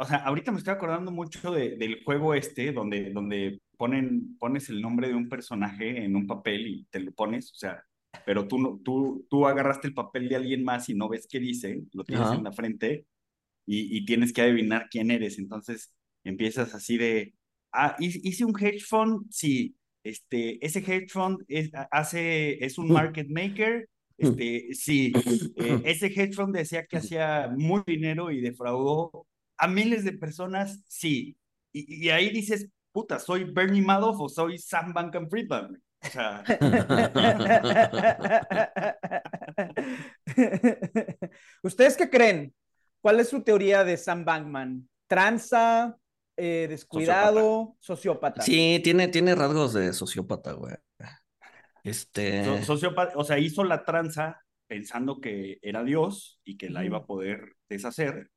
o sea, ahorita me estoy acordando mucho de, del juego este, donde, donde ponen, pones el nombre de un personaje en un papel y te lo pones, o sea, pero tú, no, tú, tú agarraste el papel de alguien más y no ves qué dice, lo tienes en la frente y, y, tienes que adivinar quién eres. Entonces empiezas así de, ah, hice un hedge fund, sí, este, ese hedge fund es, hace, es un market maker, este, sí, eh, ese hedge fund decía que hacía muy dinero y defraudó a miles de personas, sí. Y, y ahí dices, puta, ¿soy Bernie Madoff o soy Sam Bankman Friedman? O sea... ¿Ustedes qué creen? ¿Cuál es su teoría de Sam Bankman? ¿Tranza? Eh, ¿Descuidado? Sociópata. Sí, tiene, tiene rasgos de sociópata, güey. Este. sociópata, o sea, hizo la tranza pensando que era Dios y que la iba a poder deshacer.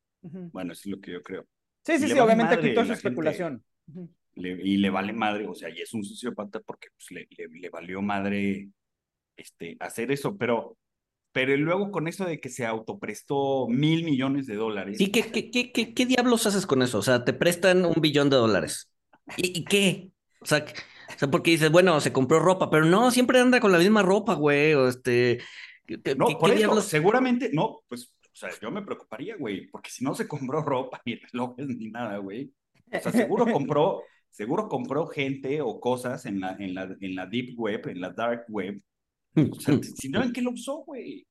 Bueno, eso es lo que yo creo. Sí, sí, sí, obviamente quitó esa especulación. y le vale madre, o sea, y es un sociópata porque pues, le, le, valió madre este, hacer eso, pero, pero luego con eso de que se autoprestó mil millones de dólares. ¿Y qué, qué, qué, qué, qué diablos haces con eso? O sea, te prestan un billón de dólares. ¿Y, y qué? O sea, o sea, porque dices, bueno, se compró ropa, pero no, siempre anda con la misma ropa, güey, o este... No, por eso, seguramente, no, pues, o sea, yo me preocuparía, güey, porque si no se compró ropa, ni relojes, ni nada, güey. O sea, seguro compró, seguro compró gente o cosas en la, en la, en la deep web, en la dark web. O sea, si no, ¿en qué lo usó, güey?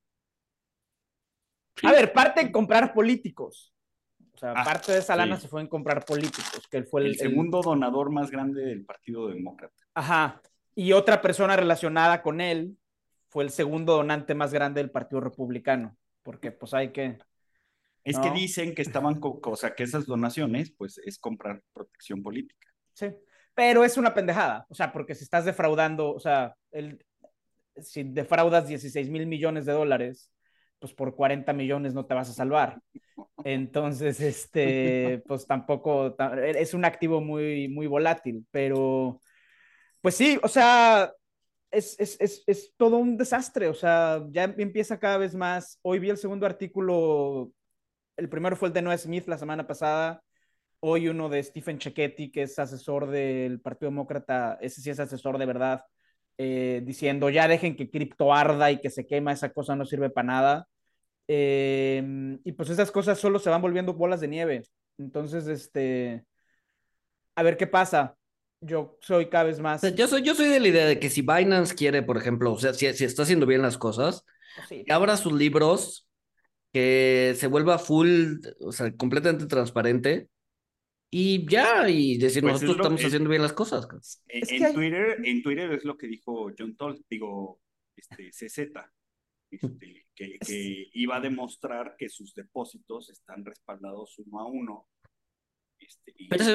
A ver, parte en comprar políticos. O sea, ah, parte de esa lana se fue en comprar políticos, que él fue el, segundo donador más grande del Partido Demócrata. Ajá. Y otra persona relacionada con él fue el segundo donante más grande del Partido Republicano, porque pues hay que... Es que dicen que estaban, o sea, que esas donaciones, pues es comprar protección política. Sí, pero es una pendejada, o sea, porque si estás defraudando, o sea, el, si defraudas 16 mil millones de dólares, pues por 40 millones no te vas a salvar. Entonces, este, pues tampoco, es un activo muy, muy volátil, pero, pues sí, o sea, es, es, es, es, todo un desastre, o sea, ya empieza cada vez más. Hoy vi el segundo artículo, el primero fue el de Noah Smith la semana pasada, hoy uno de Stephen Cecchetti, que es asesor del Partido Demócrata, ese sí es asesor de verdad, eh, diciendo ya dejen que cripto arda y que se quema, esa cosa no sirve para nada. Em, y pues esas cosas solo se van volviendo bolas de nieve. Entonces, este, a ver qué pasa. Yo soy cada vez más. Yo soy, yo soy de la idea de que si Binance quiere, por ejemplo, o sea, si, si está haciendo bien las cosas, que abra sus libros, que se vuelva full, o sea, completamente transparente y ya, y decir, pues nosotros estamos haciendo bien las cosas. En, Twitter, en Twitter es lo que dijo John Toll, digo, este, CZ, este, que, que, iba a demostrar que sus depósitos están respaldados uno a uno. Este, pero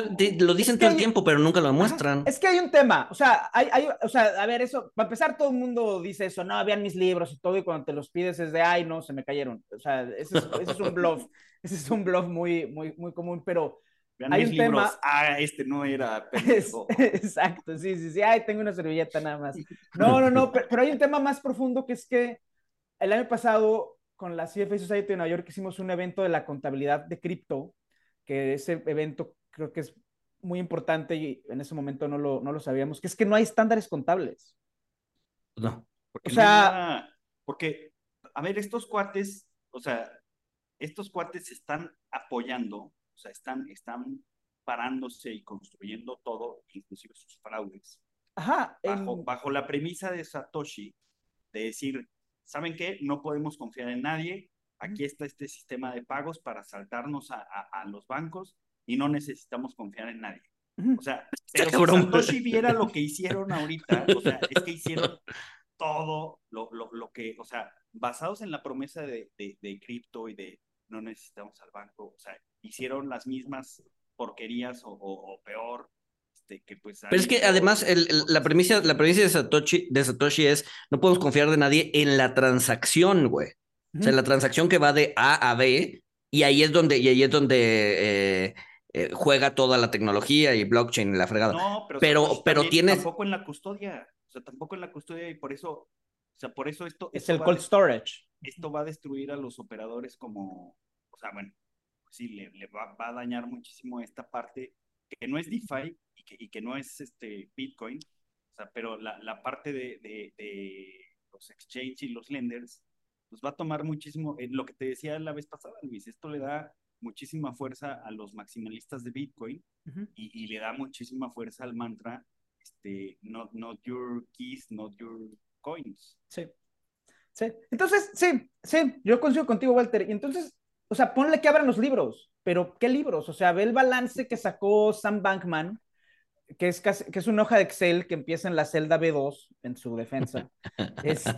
lo dicen todo el tiempo, pero nunca lo muestran. Es que hay un tema, o sea, hay, hay, o sea, a ver, eso, para empezar, todo el mundo dice eso, no, vean mis libros y todo, y cuando te los pides es de, ay, no, se me cayeron. O sea, ese es, ese es un bluff, ese es un bluff muy, muy, muy común, pero Vean hay un tema. Ah, este no era. Exacto, sí, sí, sí. Ay, tengo una servilleta nada más. No, no, no, pero, pero, hay un tema más profundo que es que el año pasado con la CFA Society de Nueva York hicimos un evento de la contabilidad de cripto, que ese evento creo que es muy importante y en ese momento no lo, no lo sabíamos, que es que no hay estándares contables. No. Porque o sea, porque, a ver, estos cuates, o sea, estos cuates están apoyando, o sea, están, están parándose y construyendo todo, inclusive sus fraudes. Ajá. Bajo, bajo la premisa de Satoshi, de decir, ¿saben qué? No podemos confiar en nadie. Aquí está este sistema de pagos para saltarnos a, a, los bancos y no necesitamos confiar en nadie. O sea, pero si Satoshi viera lo que hicieron ahorita, o sea, es que hicieron todo lo, lo, lo que, o sea, basados en la promesa de, de, de cripto y de no necesitamos al banco, o sea, hicieron las mismas porquerías o, peor. Este, que pues Pero es que además la, premisa, la premisa de Satoshi, de Satoshi es no podemos confiar de nadie en la transacción, güey. O sea, la transacción que va de A a B, y ahí es donde, y ahí es donde eh, eh, juega toda la tecnología y blockchain y la fregada. No, pero, pero, pero tienes... Tampoco en la custodia, o sea, tampoco en la custodia y por eso, o sea, por eso esto... Es el cold storage. Esto va a destruir a los operadores como, o sea, bueno, sí, le, le va, va, a dañar muchísimo esta parte que no es DeFi y que, y que no es este Bitcoin, o sea, pero la, la parte de, de, de los exchange y los lenders, pues va a tomar muchísimo, eh, lo que te decía la vez pasada, Luis, esto le da muchísima fuerza a los maximalistas de Bitcoin y, y, le da muchísima fuerza al mantra, este, not, not your keys, not your coins. Sí. Sí. Entonces, sí, sí, yo coincido contigo, Walter. Y entonces, o sea, ponle que abran los libros, pero ¿qué libros? O sea, ve el balance que sacó Sam Bankman que es, que es una hoja de Excel que empieza en la celda B2 en su defensa. Este...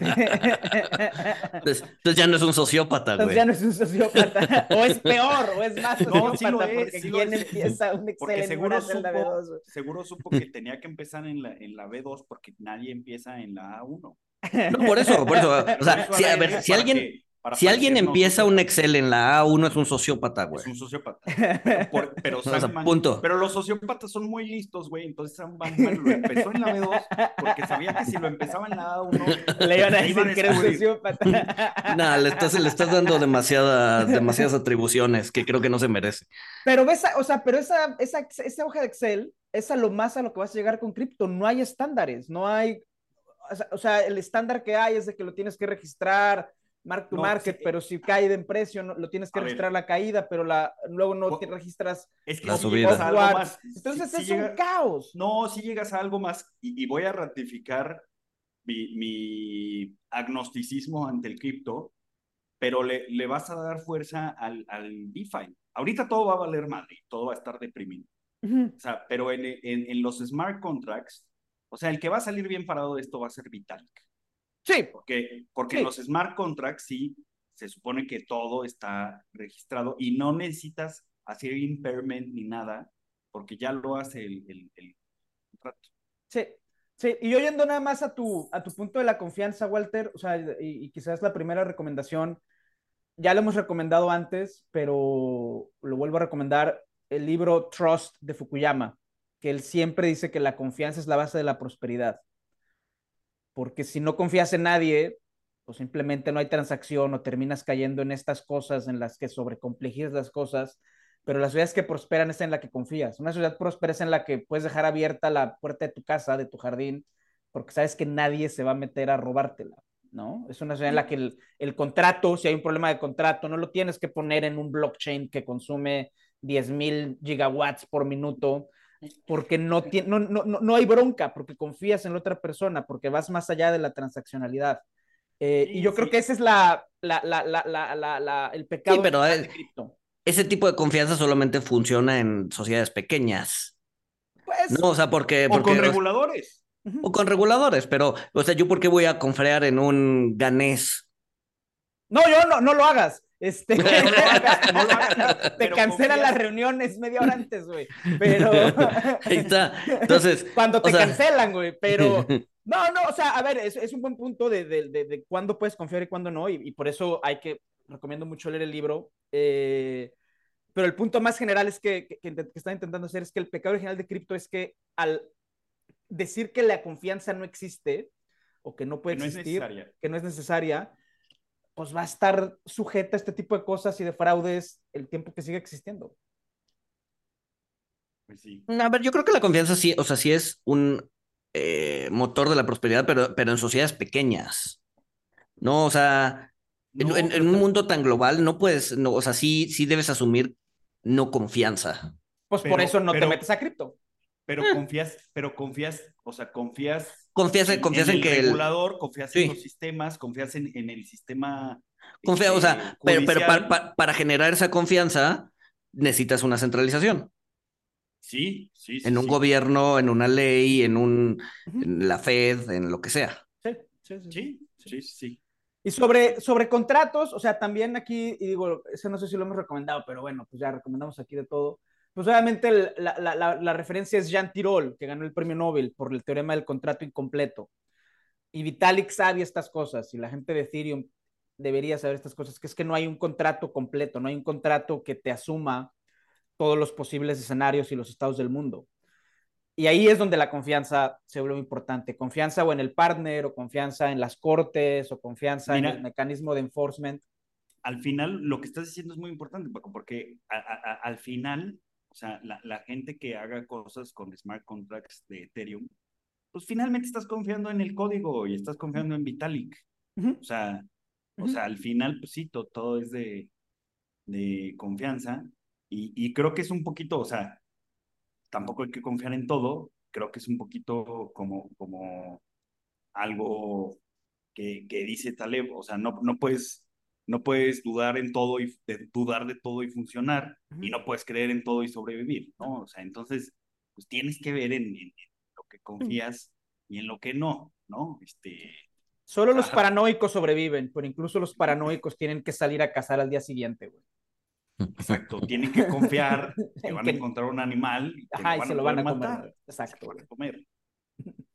Entonces, ya no es un sociópata, güey. Entonces ya no es un sociópata. o es peor, o es más sociópata, porque ¿quién empieza un Excel en una celda B2? Seguro supo que tenía que empezar en la, en la B2 porque nadie empieza en la A1. No, por eso, por eso. O sea, si, a ver, si alguien, si alguien empieza un Excel en la A1 es un sociópata, güey. Es un sociópata. Pero, pero, los sociópatas son muy listos, güey. Entonces Sam Bankman lo empezó en la B2 porque sabía que si lo empezaba en la A1 le iban a decir que era un sociópata. No, le estás, le estás dando demasiadas, demasiadas atribuciones que creo que no se merece. Pero esa, o sea, pero esa, esa, esa hoja de Excel es a lo más a lo que vas a llegar con cripto. No hay estándares, no hay. O sea, el estándar que hay es de que lo tienes que registrar mark to market, eh, pero si cae de precio, no, lo tienes que registrar la caída, pero la, luego no te registras es que la subida. Entonces es un caos. No, si llegas a algo más, y, voy a ratificar mi, agnosticismo ante el cripto, pero le, le, vas a dar fuerza al, al DeFi. Ahorita todo va a valer madre, todo va a estar deprimido. O sea, pero en, en, en, los smart contracts, o sea, el que va a salir bien parado de esto va a ser Vitalik. Sí. Porque, porque los smart contracts sí se supone que todo está registrado y no necesitas hacer impairment ni nada, porque ya lo hace el, el, contrato. Sí, sí, y oyendo nada más a tu, a tu punto de la confianza, Walter, o sea, y, y quizás la primera recomendación, ya lo hemos recomendado antes, pero lo vuelvo a recomendar, el libro Trust de Fukuyama, que él siempre dice que la confianza es la base de la prosperidad porque si no confías en nadie, pues simplemente no hay transacción o terminas cayendo en estas cosas en las que sobrecomplejizas las cosas, pero las ciudades que prosperan es en la que confías. Una ciudad próspera es en la que puedes dejar abierta la puerta de tu casa, de tu jardín, porque sabes que nadie se va a meter a robártela, ¿no? Es una ciudad en la que el, el contrato, si hay un problema de contrato, no lo tienes que poner en un blockchain que consume 10 mil gigawatts por minuto, porque no, no, no, no, hay bronca, porque confías en la otra persona, porque vas más allá de la transaccionalidad. Eh, y yo creo que ese es la, la, la, la el pecado sí, pero de cripto. Ese tipo de confianza solamente funciona en sociedades pequeñas. Pues, no, o sea, porque... O con reguladores. O con reguladores, pero, o sea, ¿yo por qué voy a confiar en un ganés? No, yo no, no lo hagas. Este, te cancelan las reuniones media hora antes, güey. Pero. Ahí está. Entonces. Cuando te cancelan, güey. Pero. No, no, o sea, a ver, es, es un buen punto de, de, de, cuándo puedes confiar y cuándo no. Y, por eso hay que. Recomiendo mucho leer el libro. Eh, pero el punto más general es que, que, que, están intentando hacer es que el pecado original de cripto es que al decir que la confianza no existe o que no puede existir, que no es necesaria, pues va a estar sujeta a este tipo de cosas y de fraudes el tiempo que siga existiendo. Pues sí. A ver, yo creo que la confianza sí, o sea, sí es un eh, motor de la prosperidad, pero, pero en sociedades pequeñas. No, o sea, en, un mundo tan global no puedes, no, o sea, sí, sí debes asumir no confianza. Pues por eso no te metes a cripto. Pero eh. confías, pero confías, o sea, confías confías, en, confías en, que el regulador, confías en los sistemas, confías en, en el sistema. Confía, o sea, este, pero, pero para, para, generar esa confianza necesitas una centralización. Sí, sí. en un gobierno, en una ley, en un, en la Fed, en lo que sea. Sí, sí, sí. Sí, sí, sí. Y sobre, sobre contratos, o sea, también aquí, y digo, eso no sé si lo hemos recomendado, pero bueno, pues ya recomendamos aquí de todo. Pues obviamente la, la, la, referencia es Jean Tirole, que ganó el premio Nobel por el teorema del contrato incompleto. Y Vitalik sabe estas cosas, y la gente de Ethereum debería saber estas cosas, que es que no hay un contrato completo, no hay un contrato que te asuma todos los posibles escenarios y los estados del mundo. Y ahí es donde la confianza se vuelve importante. Confianza o en el partner, o confianza en las cortes, o confianza en el mecanismo de enforcement. Al final, lo que estás diciendo es muy importante, porque al final, o sea, la, gente que haga cosas con smart contracts de Ethereum, pues finalmente estás confiando en el código y estás confiando en Vitalik. O sea, o sea, al final, pues sí, todo, es de, de confianza. Y, y creo que es un poquito, o sea, tampoco hay que confiar en todo. Creo que es un poquito como, como algo que, que dice Taleb. O sea, no, no puedes no puedes dudar en todo y dudar de todo y funcionar y no puedes creer en todo y sobrevivir, ¿no? O sea, entonces, pues tienes que ver en, lo que confías y en lo que no, ¿no? Este, Solo los paranoicos sobreviven, pero incluso los paranoicos tienen que salir a cazar al día siguiente, güey. Exacto, tienen que confiar que van a encontrar un animal y, se lo van a matar. Exacto. van a comer.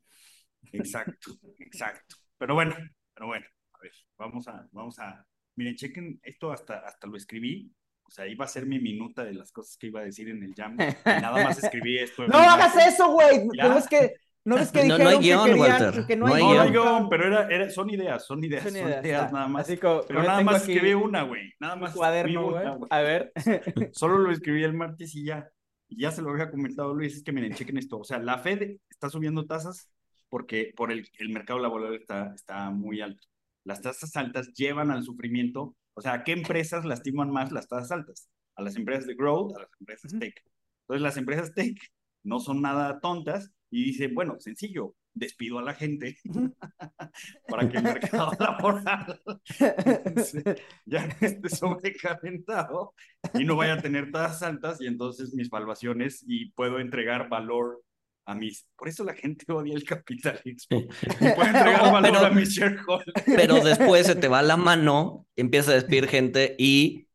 Exacto, exacto. Pero bueno, pero bueno, a ver, vamos a, vamos a, miren, chequen, esto hasta, hasta lo escribí, o sea, iba a ser mi minuta de las cosas que iba a decir en el jam. nada más escribí esto. no hagas eso, güey. Pero es que no es que dijeron no, hay guion, que, Walter. que no, hay, no hay guion. pero era, era, son ideas, son ideas, son ideas, nada más. pero nada más escribí una, güey. Nada más. Cuaderno, güey. A ver. Solo lo escribí el martes y ya. Y ya se lo había comentado Luis, es que miren, chequen esto. O sea, la Fed está subiendo tasas porque por el, el mercado laboral está, está muy alto. Las tasas altas llevan al sufrimiento. O sea, ¿a qué empresas lastiman más las tasas altas? A las empresas de growth, a las empresas tech. Entonces, las empresas tech no son nada tontas y dice, bueno, sencillo, despido a la gente para que el mercado laboral ya no esté sobrecalentado y no vaya a tener tasas altas y entonces mis valuaciones y puedo entregar valor a mis... Por eso la gente odia el capitalismo. Puedo entregar valor pero, a mis shareholders. Pero después se te va la mano, empieza a despedir gente y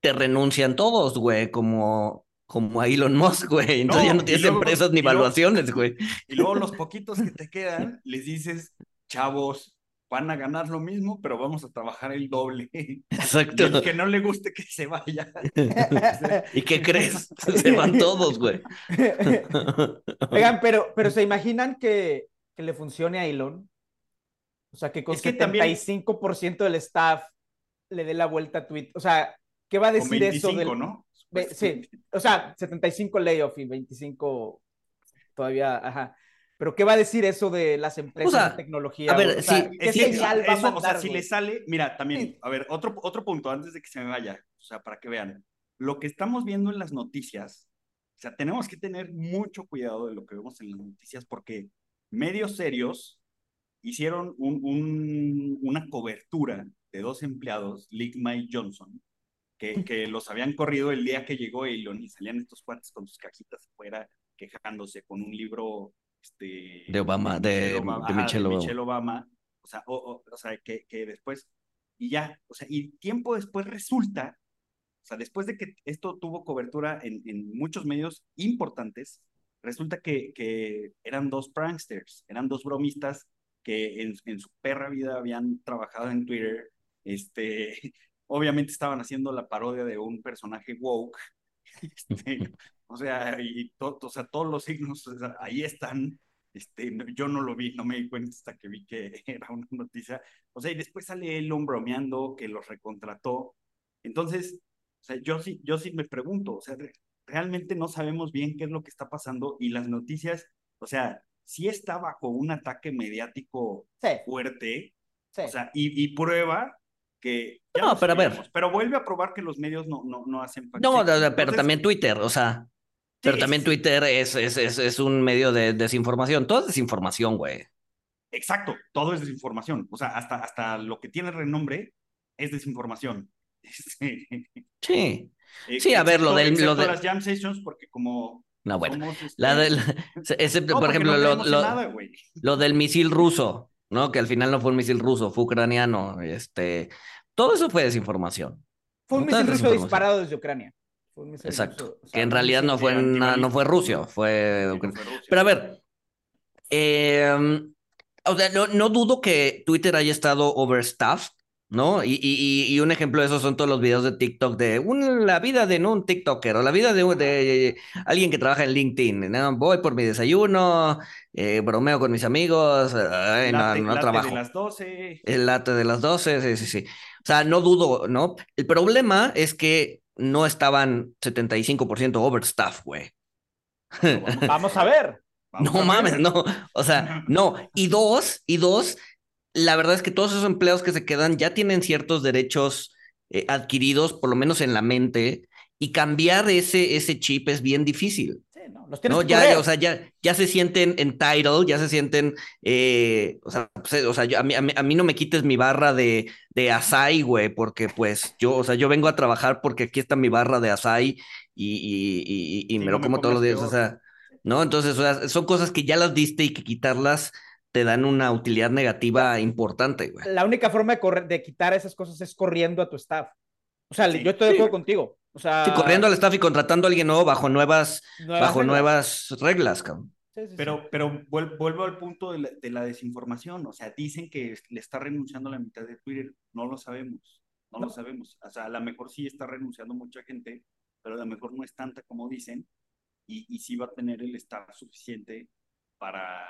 te renuncian todos, güey, como como a Elon Musk, güey. Entonces ya no tienes empresas ni evaluaciones, güey. Y luego los poquitos que te quedan, les dices, chavos, van a ganar lo mismo, pero vamos a trabajar el doble. Exacto. Y que no le guste que se vaya. ¿Y qué crees? Se van todos, güey. Oigan, pero, pero ¿se imaginan que, que le funcione a Elon? O sea, que con es que 75% del staff le dé la vuelta a Twitter. O sea, ¿qué va a decir eso del... ¿no? Sí, o sea, 75 layoff y 25 todavía, ajá. Pero ¿qué va a decir eso de las empresas de tecnología? A ver, sí, ¿qué señal va a mandar, O sea, si le sale, mira, también, a ver, otro, otro punto antes de que se me vaya, o sea, para que vean, lo que estamos viendo en las noticias, o sea, tenemos que tener mucho cuidado de lo que vemos en las noticias porque medios serios hicieron un, un, una cobertura de dos empleados, Ligma y Johnson, que, los habían corrido el día que llegó Elon y salían estos cuates con sus cajitas afuera quejándose con un libro este, de Obama, de, Michelle, Obama. O sea, o, sea que, que, después, y ya, o sea, y tiempo después resulta, o sea, después de que esto tuvo cobertura en, en muchos medios importantes, resulta que, que eran dos pranksters, eran dos bromistas que en, en su perra vida habían trabajado en Twitter, este, obviamente estaban haciendo la parodia de un personaje woke, este, o sea, y o sea, todos los signos ahí están, este, yo no lo vi, no me di cuenta hasta que vi que era una noticia, o sea, y después sale Elon bromeando que los recontrató, entonces, o sea, yo sí, yo sí me pregunto, o sea, realmente no sabemos bien qué es lo que está pasando y las noticias, o sea, sí está bajo un ataque mediático fuerte, o sea, y, y prueba que... No, pero a ver. Pero vuelve a probar que los medios no, no, no hacen... No, pero también Twitter, o sea... pero también Twitter es, es, es, es, un medio de desinformación. Todo es desinformación, güey. Exacto, todo es desinformación. O sea, hasta, hasta lo que tiene renombre es desinformación. Sí. Eh, sí, a ver, lo del... Lo de las jam sessions, porque como... No, bueno. la este, del, ese, por ejemplo, lo, lo, lo, del misil ruso ¿no? Que al final no fue un misil ruso, fue ucraniano, este, todo eso fue desinformación. Fue un misil ruso disparado desde Ucrania. Exacto, que en realidad no fue, no fue Rusia, fue... Pero a ver, eh, o sea, no, no dudo que Twitter haya estado overstaffed, ¿no? Y, y, y, un ejemplo de eso son todos los videos de TikTok de la vida de ¿no? un TikToker o la vida de, de, alguien que trabaja en LinkedIn. ¿no? Voy por mi desayuno, eh, bromeo con mis amigos, no, no trabajo. de las 12. El late de las 12, sí, sí, sí. O sea, no dudo, ¿no? El problema es que no estaban 75% overstaff, güey. Vamos a ver. no mames, no. O sea, no. Y dos, y dos, la verdad es que todos esos empleados que se quedan ya tienen ciertos derechos eh, adquiridos, por lo menos en la mente, y cambiar ese, ese chip es bien difícil. No, los tienes ¿no? Ya, o sea, ya, ya se sienten entitled, ya se sienten, eh, o sea, pues, o sea a, mí, a, mí, no me quites mi barra de, de Asai, güey, porque pues yo, o sea, yo vengo a trabajar porque aquí está mi barra de Asai y, y, y, y me lo como todos los días, o sea, ¿no? Entonces, o sea, son cosas que ya las diste y que quitarlas te dan una utilidad negativa importante, güey. La única forma de, de quitar esas cosas es corriendo a tu staff. O sea, yo estoy de acuerdo contigo. O sea, sí, corriendo al staff y contratando a alguien nuevo bajo nuevas, bajo reglas. nuevas reglas, cabrón. pero, pero vuelvo al punto de la, de la, desinformación. O sea, dicen que le está renunciando a la mitad de Twitter. No lo sabemos. No, no, lo sabemos. O sea, a lo mejor sí está renunciando mucha gente, pero a lo mejor no es tanta como dicen. Y, y sí va a tener el staff suficiente para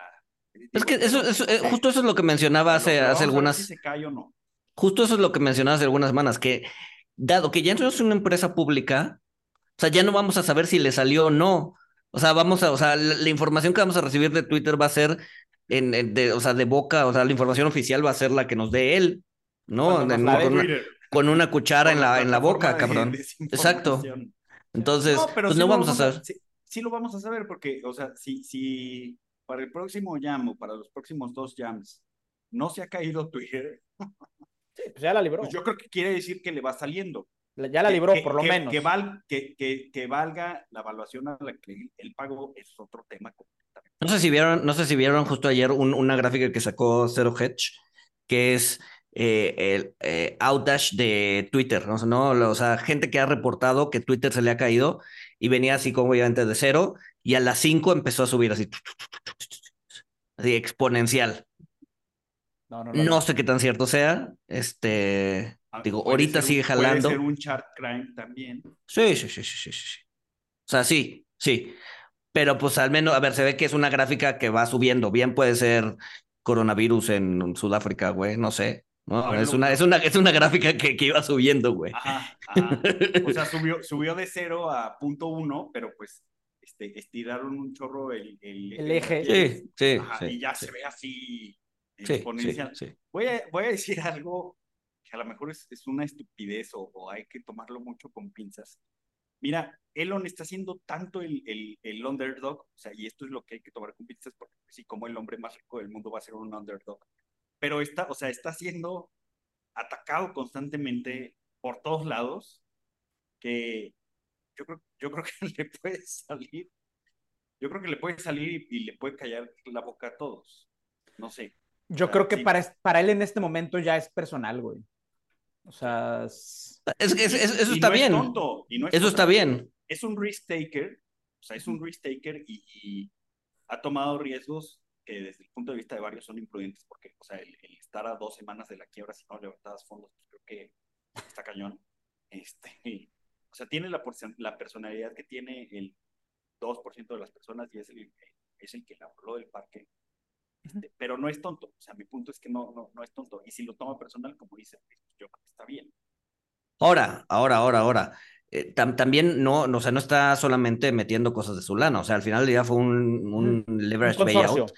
es que eso, eso eh, justo eso es lo que mencionaba hace, hace algunas. Si se cae o no. Justo eso es lo que mencionaba hace algunas semanas, que dado que ya no es una empresa pública, o sea, ya no vamos a saber si le salió o no. O sea, vamos a, o sea, la, la información que vamos a recibir de Twitter va a ser en, en de, o sea, de boca, o sea, la información oficial va a ser la que nos dé él, ¿no? Con, una, con, una, cuchara con en la, en la boca, cabrón. Exacto. Entonces, no, pues sí no vamos a saber. Sí, sí, lo vamos a saber porque, o sea, si, si para el próximo jam o para los próximos dos jams no se ha caído Twitter, sí, pues ya la libró. Pues yo creo que quiere decir que le va saliendo. Ya la libró, que, por lo que, menos. Que, val, que, que, valga la evaluación a la que el pago es otro tema. No sé si vieron, no sé si vieron justo ayer un, una gráfica que sacó Zero Hedge, que es eh, el eh, outage de Twitter, ¿no? ¿no? O sea, gente que ha reportado que Twitter se le ha caído y venía así como obviamente de cero y a las 5 empezó a subir así, así exponencial. No, no, no, no, sé qué tan cierto sea. Este, ah, digo, ahorita sigue un, jalando. Puede ser un chart crime también. Sí, sí, sí, sí, sí, sí. O sea, sí, sí. Pero pues al menos, a ver, se ve que es una gráfica que va subiendo. Bien puede ser coronavirus en Sudáfrica, güey, no sé. No, es, una, es, una, es una gráfica que, que iba subiendo, güey. Ajá, ajá. O sea, subió, subió de cero a punto uno, pero pues este, estiraron un chorro el, el, el eje. Sí, sí, Ajá, sí, Y ya sí. se ve así Sí, exponencial. sí, sí. Voy, a, voy a decir algo que a lo mejor es, es una estupidez o, o, hay que tomarlo mucho con pinzas. Mira, Elon está haciendo tanto el, el, el, underdog, o sea, y esto es lo que hay que tomar con pinzas, porque sí, como el hombre más rico del mundo va a ser un underdog. Pero está, o sea, está siendo atacado constantemente por todos lados, que yo creo, yo creo que le puede salir, yo creo que le puede salir y, y le puede callar la boca a todos. No sé. Yo creo que sí. para, para él en este momento ya es personal, güey. O sea, es... Es, es, eso y está no bien. Es tonto, y no es eso tonto. está bien. Es un risk taker, o sea, es un risk taker y, y, ha tomado riesgos que desde el punto de vista de varios son imprudentes, porque, o sea, el, el estar a dos semanas de la quiebra si no levantabas fondos, pues creo que está cañón. Este, o sea, tiene la, la personalidad que tiene el 2% de las personas y es el, es el que la habló del parque. Este, pero no es tonto. O sea, mi punto es que no, no, no es tonto. Y si lo toma personal, como dice, pues, yo creo que está bien. Ahora, ahora, ahora, ahora. Eh, tam también no, no, o sea, no está solamente metiendo cosas de su lana. O sea, al final del día fue un, un leverage un payout.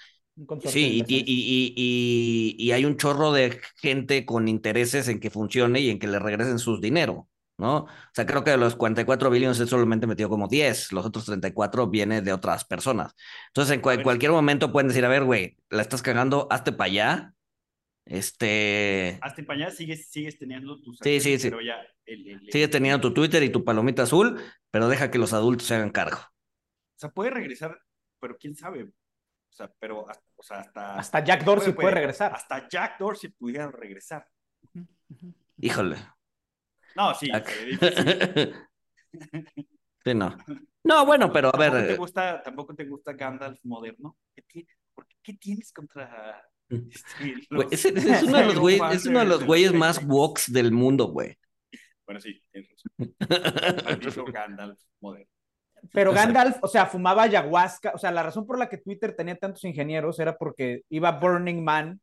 Sí, y, y, y, y hay un chorro de gente con intereses en que funcione y en que le regresen sus dinero. ¿No? O sea, creo que de los 44 billones él solamente metió como 10, los otros 34 viene de otras personas. Entonces, en cu cualquier momento pueden decir, a ver, güey, la estás cagando, hazte para allá. Este. Hazte para allá, sigues, sigues teniendo tus. Sí, sí, sí. Pero ya. El, el, el, sigues teniendo tu Twitter y tu palomita azul, pero deja que los adultos se hagan cargo. O sea, puede regresar, pero quién sabe. O sea, pero o sea, hasta... Hasta Jack Dorsey puede, regresar. Hasta Jack Dorsey pudiera regresar. Híjole. No, sí. sí, no. No, bueno, pero a ver. ¿Tampoco te eh, gusta, tampoco te gusta Gandalf moderno? ¿Qué, ¿qué tienes contra este, es, uno de los güeyes, es uno de los güeyes más woks del mundo, güey. Bueno, sí, tienes Gandalf moderno. Pero Gandalf, o sea, fumaba ayahuasca. O sea, la razón por la que Twitter tenía tantos ingenieros era porque iba Burning Man,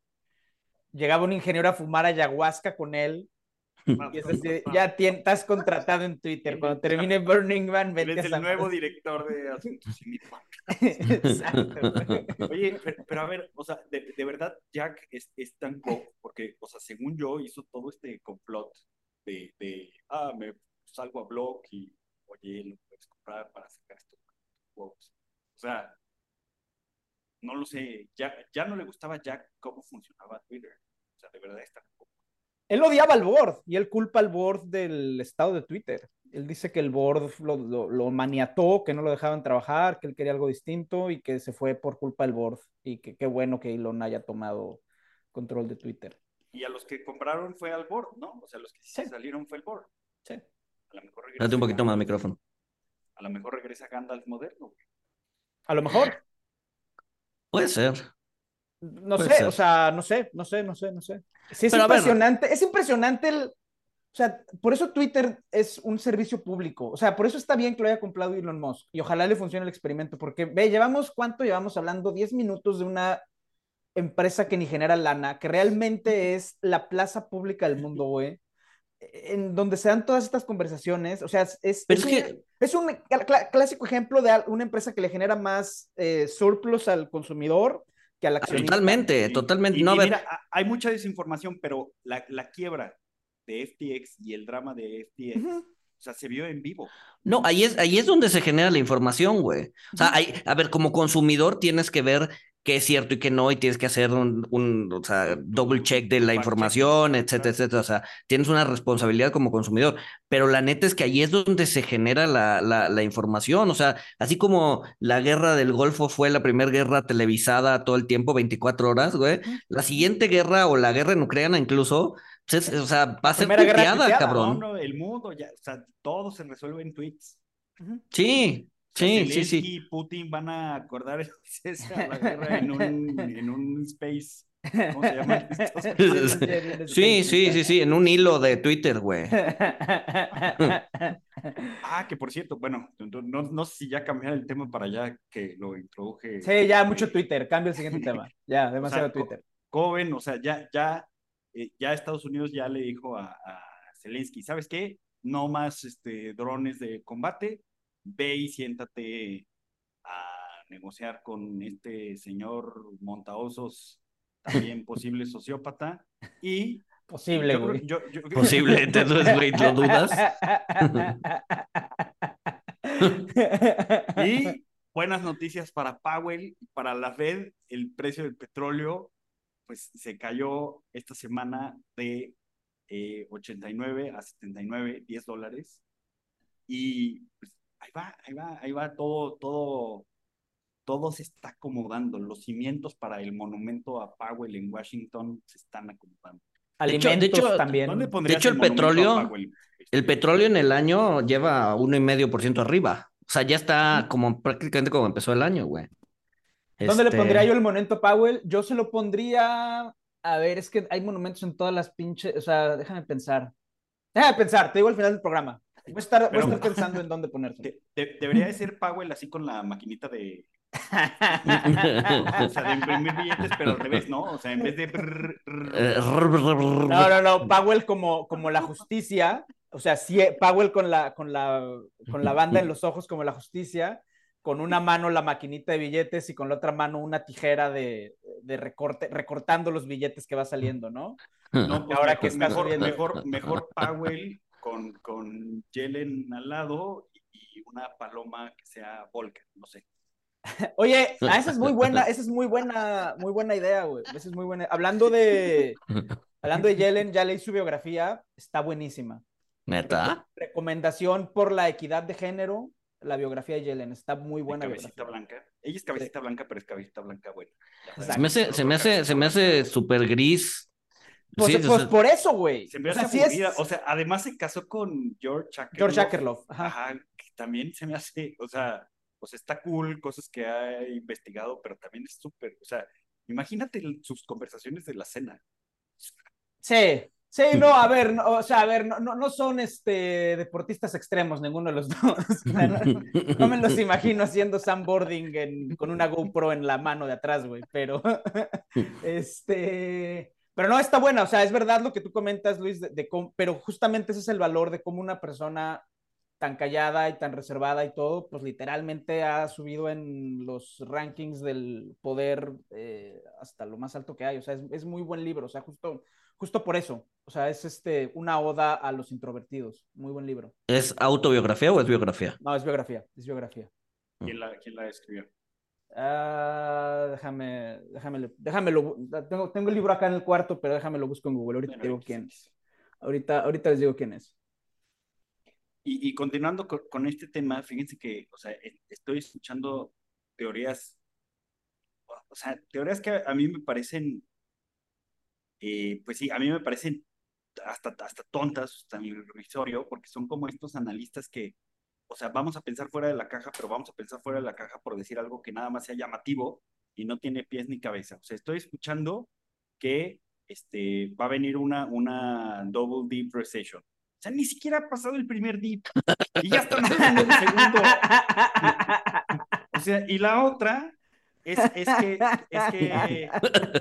llegaba un ingeniero a fumar ayahuasca con él. Y es decir, ya estás contratado en Twitter. Cuando termine Burning Man, vete Eres el nuevo director de Asuntos Exacto. Oye, pero, a ver, o sea, de, verdad, Jack es, es tan go, porque, o sea, según yo, hizo todo este complot de, de ah, me salgo a blog y, oye, lo puedes comprar para sacar estos juegos. O sea, no lo sé, ya, ya no le gustaba a Jack cómo funcionaba Twitter. O sea, de verdad está él odiaba al board y él culpa al board del estado de Twitter. Él dice que el board lo, lo, maniató, que no lo dejaban trabajar, que él quería algo distinto y que se fue por culpa del board. Y que qué bueno que Elon haya tomado control de Twitter. Y a los que compraron fue al board, ¿no? O sea, los que salieron fue el board. Sí. A lo mejor Date un poquito más de micrófono. A lo mejor regresa Gandalf moderno. A lo mejor. Puede ser. No sé, o sea, no sé, no sé, no sé, no sé. Sí, es impresionante, es impresionante el, o sea, por eso Twitter es un servicio público. O sea, por eso está bien que lo haya comprado Elon Musk. Y ojalá le funcione el experimento. Porque, ve, llevamos, ¿cuánto llevamos hablando? 10 minutos de una empresa que ni genera lana, que realmente es la plaza pública del mundo, güey. En donde se dan todas estas conversaciones. O sea, es, es, un, es un clásico ejemplo de una empresa que le genera más eh, surplus al consumidor que Totalmente, totalmente. no, mira, hay mucha desinformación, pero la, la, quiebra de FTX y el drama de FTX, o sea, se vio en vivo. No, ahí es, ahí es donde se genera la información, güey. O sea, hay, a ver, como consumidor tienes que ver qué es cierto y qué no, y tienes que hacer un, un o sea, double check de la información, etcétera, etcétera. O sea, tienes una responsabilidad como consumidor. Pero la neta es que ahí es donde se genera la, la, la información. O sea, así como la guerra del Golfo fue la primera guerra televisada todo el tiempo, 24 horas, güey. La siguiente guerra o la guerra nuclear incluso, pues, o sea, va a ser tuiteada, cabrón. No, el mundo, ya, o sea, todo se resuelve en tweets. Sí, Sí, sí, sí. y Putin van a acordar la guerra en un, en un space. ¿Cómo se llama? sí, sí, sí, sí, en un hilo de Twitter, güey. ah, que por cierto, bueno, no, no sé si ya cambiar el tema para allá que lo introduje. Sí, ya mucho Twitter, cambia el siguiente tema. Ya, demasiado Twitter. Coven, o sea, ya, ya, eh, ya Estados Unidos ya le dijo a, a Zelensky, ¿sabes qué? No más este, drones de combate, ve y siéntate a negociar con este señor montaosos, también posible sociópata, y... Posible, güey. Posible, entonces, güey, ¿lo dudas? y buenas noticias para Powell, para la Fed, el precio del petróleo, pues se cayó esta semana de 89 eh, a 79, 10 dólares. Y pues, ahí va, ahí va, ahí va todo, todo, todo se está acomodando. Los cimientos para el monumento a Powell en Washington se están acomodando. Alimentos de hecho, también. De hecho, el, petróleo, el este, petróleo en el año lleva uno y medio por ciento arriba. O sea, ya está como prácticamente como empezó el año, güey. ¿Dónde le pondría este yo el monumento a Powell? Yo se lo pondría. A ver, es que hay monumentos en todas las pinches. O sea, déjame pensar. Déjame pensar, te digo al final del programa. Voy a estar, pensando en dónde ponerse. debería de ser Powell así con la maquinita de. o sea, de imprimir billetes, pero al revés, ¿no? O sea, en vez de. no, no, no. Powell como, como la justicia. O sea, sí, Powell con la, con, la, con la banda en los ojos como la justicia con una mano la maquinita de billetes y con la otra mano una tijera de, de recorte, recortando los billetes que va saliendo, ¿no? No, pues ahora que mejor, mejor, mejor Powell con, con Yellen al lado y una paloma que sea Volker, no sé. Oye, ah, esa es muy buena, esa es muy buena, muy buena idea, güey. Esa es muy buena. Hablando de, hablando de Yellen, ya leí su biografía, está buenísima. ¿Neta? Recomendación por la equidad de género, la biografía de Yellen. Está muy buena. cabecita blanca. Ella es cabecita blanca, pero es cabecita blanca buena. Se me hace, se me hace, se me hace súper gris. Pues, pues por eso, güey. Se me hace o sea, O sea, además se casó con George Akerlof. George Akerlof. Ajá. que también se me hace, o sea, pues está cool, cosas que ha investigado, pero también es súper, o sea, imagínate sus conversaciones de la cena. Sí, Sí, no, a ver, no, o sea, a ver, no, no, son este, deportistas extremos ninguno de los dos. no, me los imagino haciendo sandboarding con una GoPro en la mano de atrás, güey, pero este, pero no está buena, o sea, es verdad lo que tú comentas, Luis, de, pero justamente ese es el valor de cómo una persona tan callada y tan reservada y todo, pues literalmente ha subido en los rankings del poder eh, hasta lo más alto que hay, o sea, es, es muy buen libro, o sea, justo justo por eso. O sea, es este, una oda a los introvertidos. Muy buen libro. ¿Es autobiografía o es biografía? No, es biografía, es biografía. ¿Quién la, quién la escribió? Ah, déjame, déjame, déjamelo. Tengo, tengo el libro acá en el cuarto, pero déjame lo busco en Google. Ahorita te digo quién es. Ahorita, ahorita les digo quién es. Y, y continuando con, con, este tema, fíjense que, o sea, e, estoy escuchando teorías, o sea, teorías que a mí me parecen eh, pues sí, a mí me parecen hasta, hasta tontas, hasta irrisorio, porque son como estos analistas que, o sea, vamos a pensar fuera de la caja, pero vamos a pensar fuera de la caja por decir algo que nada más sea llamativo y no tiene pies ni cabeza. O sea, estoy escuchando que este, va a venir una, una double deep recession. O sea, ni siquiera ha pasado el primer dip y ya están hablando del segundo. O sea, y la otra es, es, que, es que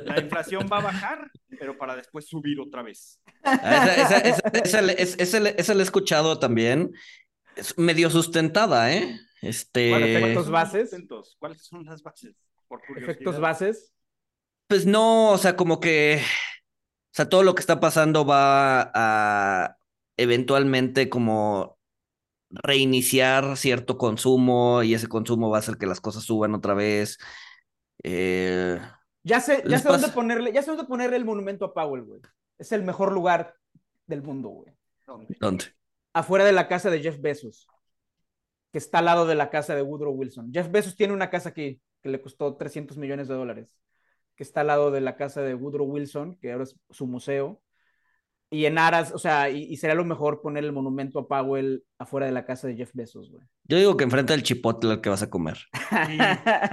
la inflación va a bajar, pero para después subir otra vez. Esa, esa, esa, la he escuchado también. Es medio sustentada, ¿eh? Este... efectos bases. ¿Cuáles son las bases? ¿Efectos bases? Pues no, o sea, como que. O sea, todo lo que está pasando va a eventualmente como reiniciar cierto consumo y ese consumo va a hacer que las cosas suban otra vez. Eh, ya sé, ya sé dónde ponerle, ya sé dónde ponerle el monumento a Powell, güey. Es el mejor lugar del mundo, güey. ¿Dónde? Afuera de la casa de Jeff Bezos, que está al lado de la casa de Woodrow Wilson. Jeff Bezos tiene una casa aquí que le costó 300 millones de dólares, que está al lado de la casa de Woodrow Wilson, que ahora es su museo y en aras, o sea, y, sería lo mejor poner el monumento a Powell afuera de la casa de Jeff Bezos, güey. Yo digo que enfrente del chipotle al que vas a comer. Sí, yo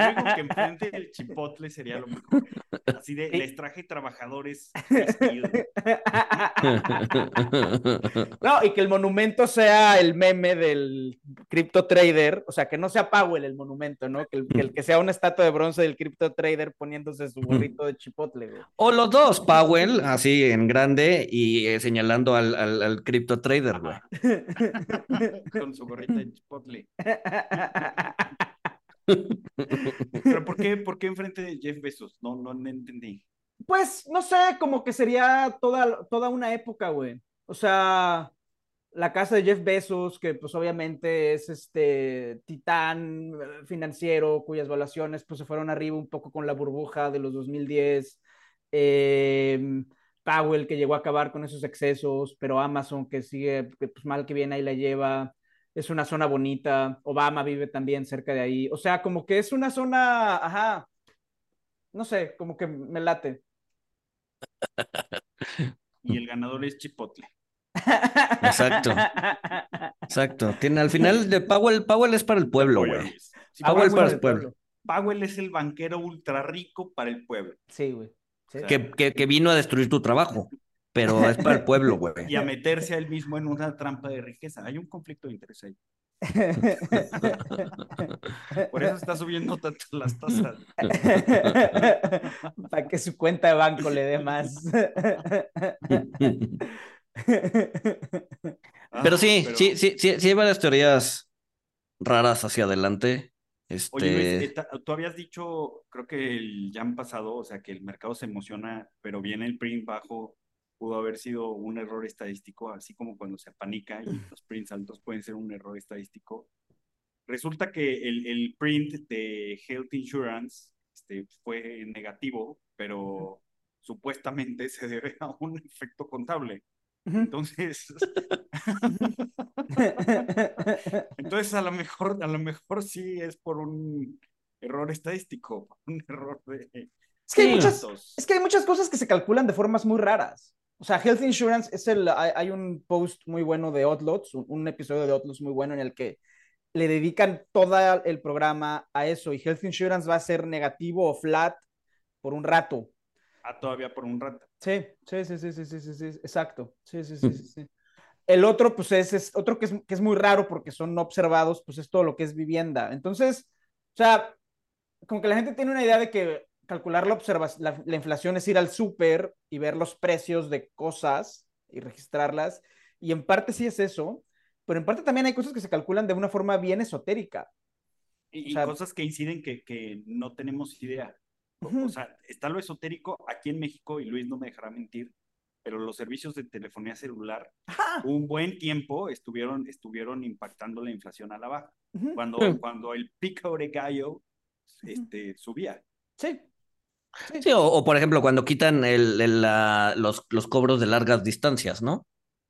digo que enfrente del chipotle sería lo mejor. Así de, les traje trabajadores. no, y que el monumento sea el meme del crypto trader, o sea, que no sea Powell el monumento, ¿no? Que el que, sea una estatua de bronce del crypto trader poniéndose su gorrito de chipotle, güey. O los dos, Powell, así en grande, y eh, señalando al, al, al crypto trader, güey. Con su gorrita de chipotle. Pero ¿por qué, por qué enfrente de Jeff Bezos? No, no, entendí. Pues, no sé, como que sería toda, toda una época, güey. O sea, la casa de Jeff Bezos, que pues obviamente es este titán financiero, cuyas valuaciones pues se fueron arriba un poco con la burbuja de los 2010. Eh, Powell que llegó a acabar con esos excesos, pero Amazon que sigue, que pues mal que bien ahí la lleva, es una zona bonita, Obama vive también cerca de ahí, o sea, como que es una zona, ajá, no sé, como que me late. Y el ganador es Chipotle. Exacto. Exacto. Tiene, al final de Powell, Powell es para el pueblo, güey. Powell, para el pueblo. Powell es el banquero ultra rico para el pueblo. Sí, güey que, vino a destruir tu trabajo, pero es para el pueblo, güey. Y a meterse a él mismo en una trampa de riqueza. Hay un conflicto de interés ahí. Por eso está subiendo tanto las tasas. Para que su cuenta de banco le dé más. Pero sí, sí, sí, sí, sí hay varias teorías raras hacia adelante. Oye, este tú habías dicho, creo que el han pasado, o sea, que el mercado se emociona, pero viene el print bajo, pudo haber sido un error estadístico, así como cuando se apanica y los prints altos pueden ser un error estadístico. Resulta que el, el print de Health Insurance este, fue negativo, pero supuestamente se debe a un efecto contable. Entonces, entonces a lo mejor, a lo mejor sí es por un error estadístico, un error de... Es que, hay muchas, es que hay muchas cosas que se calculan de formas muy raras. O sea, Health Insurance es el, hay, un post muy bueno de Outlots, un, episodio de Outlots muy bueno en el que le dedican todo el programa a eso y Health Insurance va a ser negativo o flat por un rato. Ah, todavía por un rato. Sí, sí, sí, sí, sí, sí, sí, sí, exacto. Sí, sí, sí, sí, El otro, pues es, es otro que es, que es, muy raro porque son no observados, pues es todo lo que es vivienda. Entonces, o sea, como que la gente tiene una idea de que calcular la, la, la inflación es ir al súper y ver los precios de cosas y registrarlas. Y en parte sí es eso, pero en parte también hay cosas que se calculan de una forma bien esotérica. Y, cosas que inciden que, que no tenemos idea. O sea, está lo esotérico aquí en México, y Luis no me dejará mentir, pero los servicios de telefonía celular un buen tiempo estuvieron, estuvieron impactando la inflación a la baja. Cuando, cuando el pico de gallo este, subía. Sí. Sí, o, por ejemplo, cuando quitan el, los, los cobros de largas distancias, ¿no?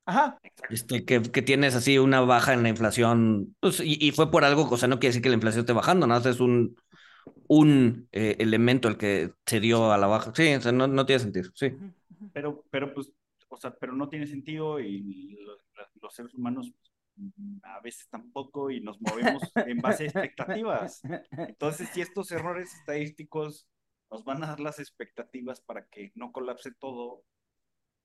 Ajá. Este, que, que, tienes así una baja en la inflación, pues, y, y, fue por algo, o sea, no quiere decir que la inflación esté bajando, nada, es un, un eh, elemento el que se dio a la baja. Sí, no, no, tiene sentido, sí. Pero, pero pues, o sea, pero no tiene sentido y los, seres humanos mm, a veces tampoco y nos movemos en base a expectativas. Entonces, si estos errores estadísticos nos van a dar las expectativas para que no colapse todo.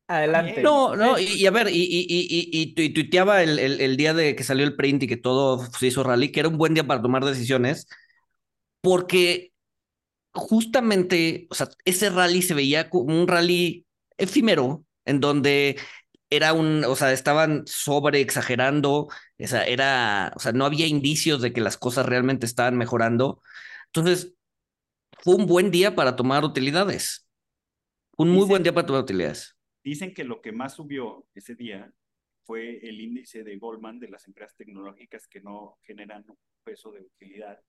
Adelante. No, no, y, a ver, y, y, y, y, tuiteaba el, el, el, día de que salió el print y que todo se hizo rally, que era un buen día para tomar decisiones, porque justamente, o sea, ese rally se veía como un rally efímero, en donde era un, o sea, estaban sobre exagerando, o sea, era, o sea, no había indicios de que las cosas realmente estaban mejorando. Entonces, fue un buen día para tomar utilidades. Un muy buen día para tomar utilidades. Dicen que lo que más subió ese día fue el índice de Goldman de las empresas tecnológicas que no generan un peso de utilidad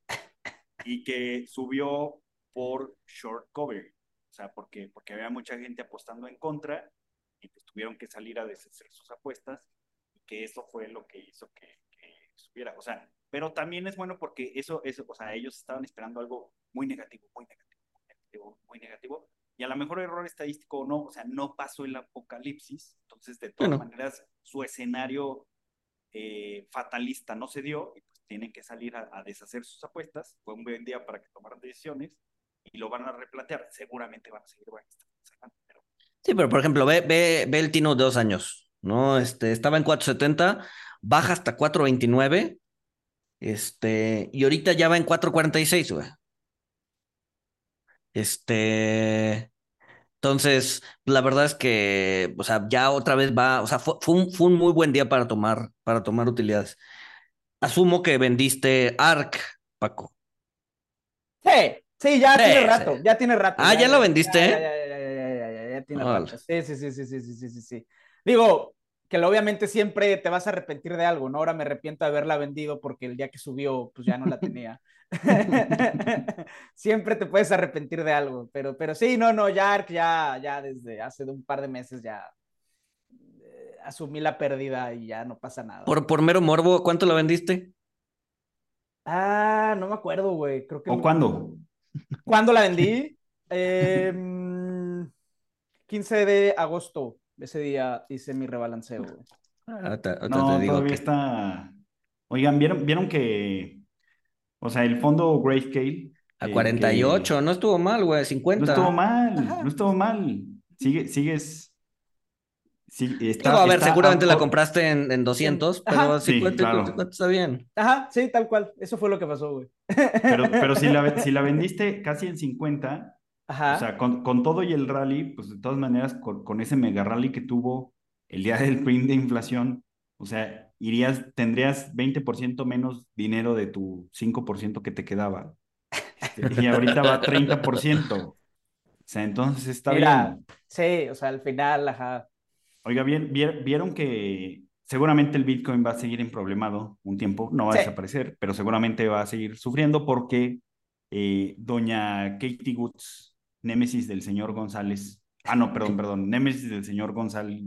y que subió por short cover, o sea, porque, porque había mucha gente apostando en contra y pues tuvieron que salir a deshacer sus apuestas y que eso fue lo que hizo que, subiera, o sea, pero también es bueno porque eso, eso, o sea, ellos estaban esperando algo muy negativo, muy negativo, muy negativo, muy negativo, y a lo mejor error estadístico o no, o sea, no pasó el apocalipsis, entonces de todas maneras su escenario eh, fatalista no se dio, tienen que salir a, deshacer sus apuestas. Fue un buen día para que tomaran decisiones y lo van a replantear. Seguramente van a seguir pero... Sí, pero por ejemplo, ve, ve, ve el Tino de dos años, ¿no? Este, estaba en 470, baja hasta 429, este, y ahorita ya va en 446, güey. Este, entonces, la verdad es que, o sea, ya otra vez va, o sea, fue, un, fue un muy buen día para tomar, para tomar utilidades. Asumo que vendiste ARC, Paco. Sí, sí, ya tiene rato, ya tiene rato. Ah, ya, lo vendiste. Ya, tiene rato. Sí, sí, sí, sí, sí, sí, sí, sí. Digo, que obviamente siempre te vas a arrepentir de algo, ¿no? Ahora me arrepiento de haberla vendido porque el día que subió, pues ya no la tenía. siempre te puedes arrepentir de algo, pero, pero sí, no, no, ya ARC ya, ya desde hace un par de meses ya asumí la pérdida y ya no pasa nada. Por, por mero morbo, ¿cuánto la vendiste? Ah, no me acuerdo, güey. Creo que. ¿O cuándo? ¿Cuándo la vendí? 15 em, de agosto. Ese día hice mi rebalanceo, güey. Ah, no, todavía está. Oigan, ¿vieron, vieron que. O sea, el fondo Grayscale. A 48, no estuvo mal, güey, 50. No estuvo mal, no estuvo mal. Sigue, sigues Sí, a ver, seguramente la compraste en, en 200, pero 50, está bien. Ajá, sí, tal cual. Eso fue lo que pasó, güey. Pero, pero si, la, si la vendiste casi en 50, Ajá. o sea, con, con, todo y el rally, pues de todas maneras, con, con, ese mega rally que tuvo el día del print de inflación, o sea, irías, tendrías 20% menos dinero de tu 5% que te quedaba. Este, y ahorita va a 30%. O sea, entonces está bien. Sí, o sea, al final, ajá Oiga, bien, vieron que seguramente el Bitcoin va a seguir emproblemado un tiempo, no va a desaparecer, pero seguramente va a seguir sufriendo porque eh, doña Katie Woods, némesis del señor González, ah, no, perdón, perdón, némesis del señor González,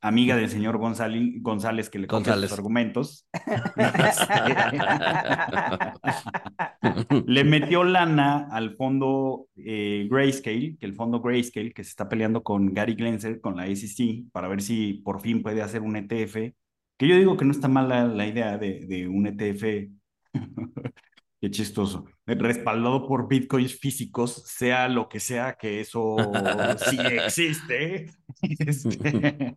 amiga del señor González, González que le compra sus argumentos, le metió lana al fondo eh, Grayscale, que el fondo Grayscale, que se está peleando con Gary Glenser, con la SEC, para ver si por fin puede hacer un ETF, que yo digo que no está mala la idea de, de un ETF Qué chistoso. Respaldado por bitcoins físicos, sea lo que sea que eso sí existe. Este,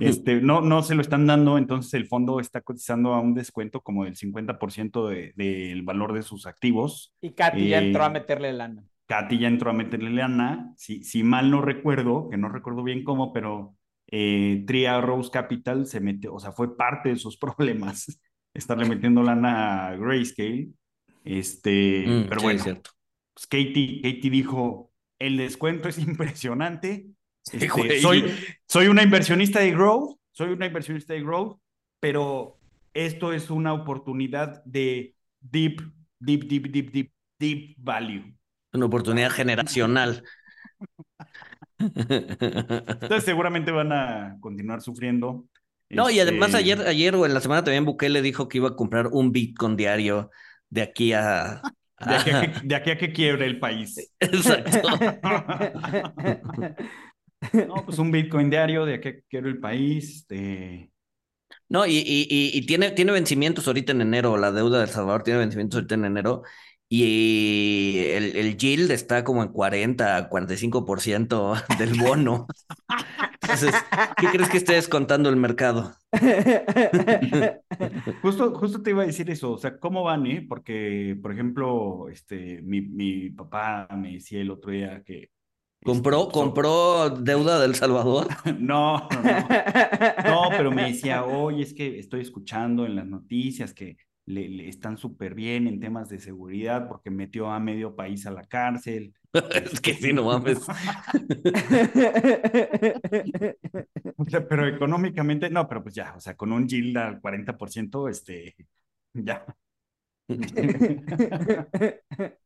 este, no, no se lo están dando, entonces el fondo está cotizando a un descuento como del 50% del de, valor de sus activos. Y Katy ya entró a eh, meterle lana. Katy ya entró a meterle lana. Si, si mal no recuerdo, que no recuerdo bien cómo, pero eh, Tria Rose Capital se metió, o sea, fue parte de sus problemas estarle metiendo lana a Grayscale. Este, mm, pero bueno, cierto. Pues Katie, Katie dijo, el descuento es impresionante. Este, soy, soy una inversionista de growth, soy una inversionista de growth, pero esto es una oportunidad de deep, deep, deep, deep, deep, deep value. Una oportunidad generacional. Entonces seguramente van a continuar sufriendo. No, y además este, ayer, ayer o en la semana también Bukele dijo que iba a comprar un Bitcoin diario de aquí a... De, aquí a que, de aquí a que quiebre el país. Exacto. no, pues un Bitcoin diario de aquí a que quiebre el país. No, y, y, y, tiene, tiene vencimientos ahorita en enero, la deuda de El Salvador tiene vencimientos ahorita en enero, y el, el yield está como en 40, 45% del bono. Entonces, ¿qué crees que esté descontando el mercado? justo, justo te iba a decir eso, o sea, ¿cómo van, eh? Porque, por ejemplo, este, mi, mi papá me decía el otro día que... ¿Compró, este, ¿compró deuda del Salvador? no, no, no. No, pero me decía, oye, es que estoy escuchando en las noticias que le, están súper bien en temas de seguridad porque metió a medio país a la cárcel. es que sí, no mames. pero económicamente, no, pero pues ya, o sea, con un yield al 40%, este, ya.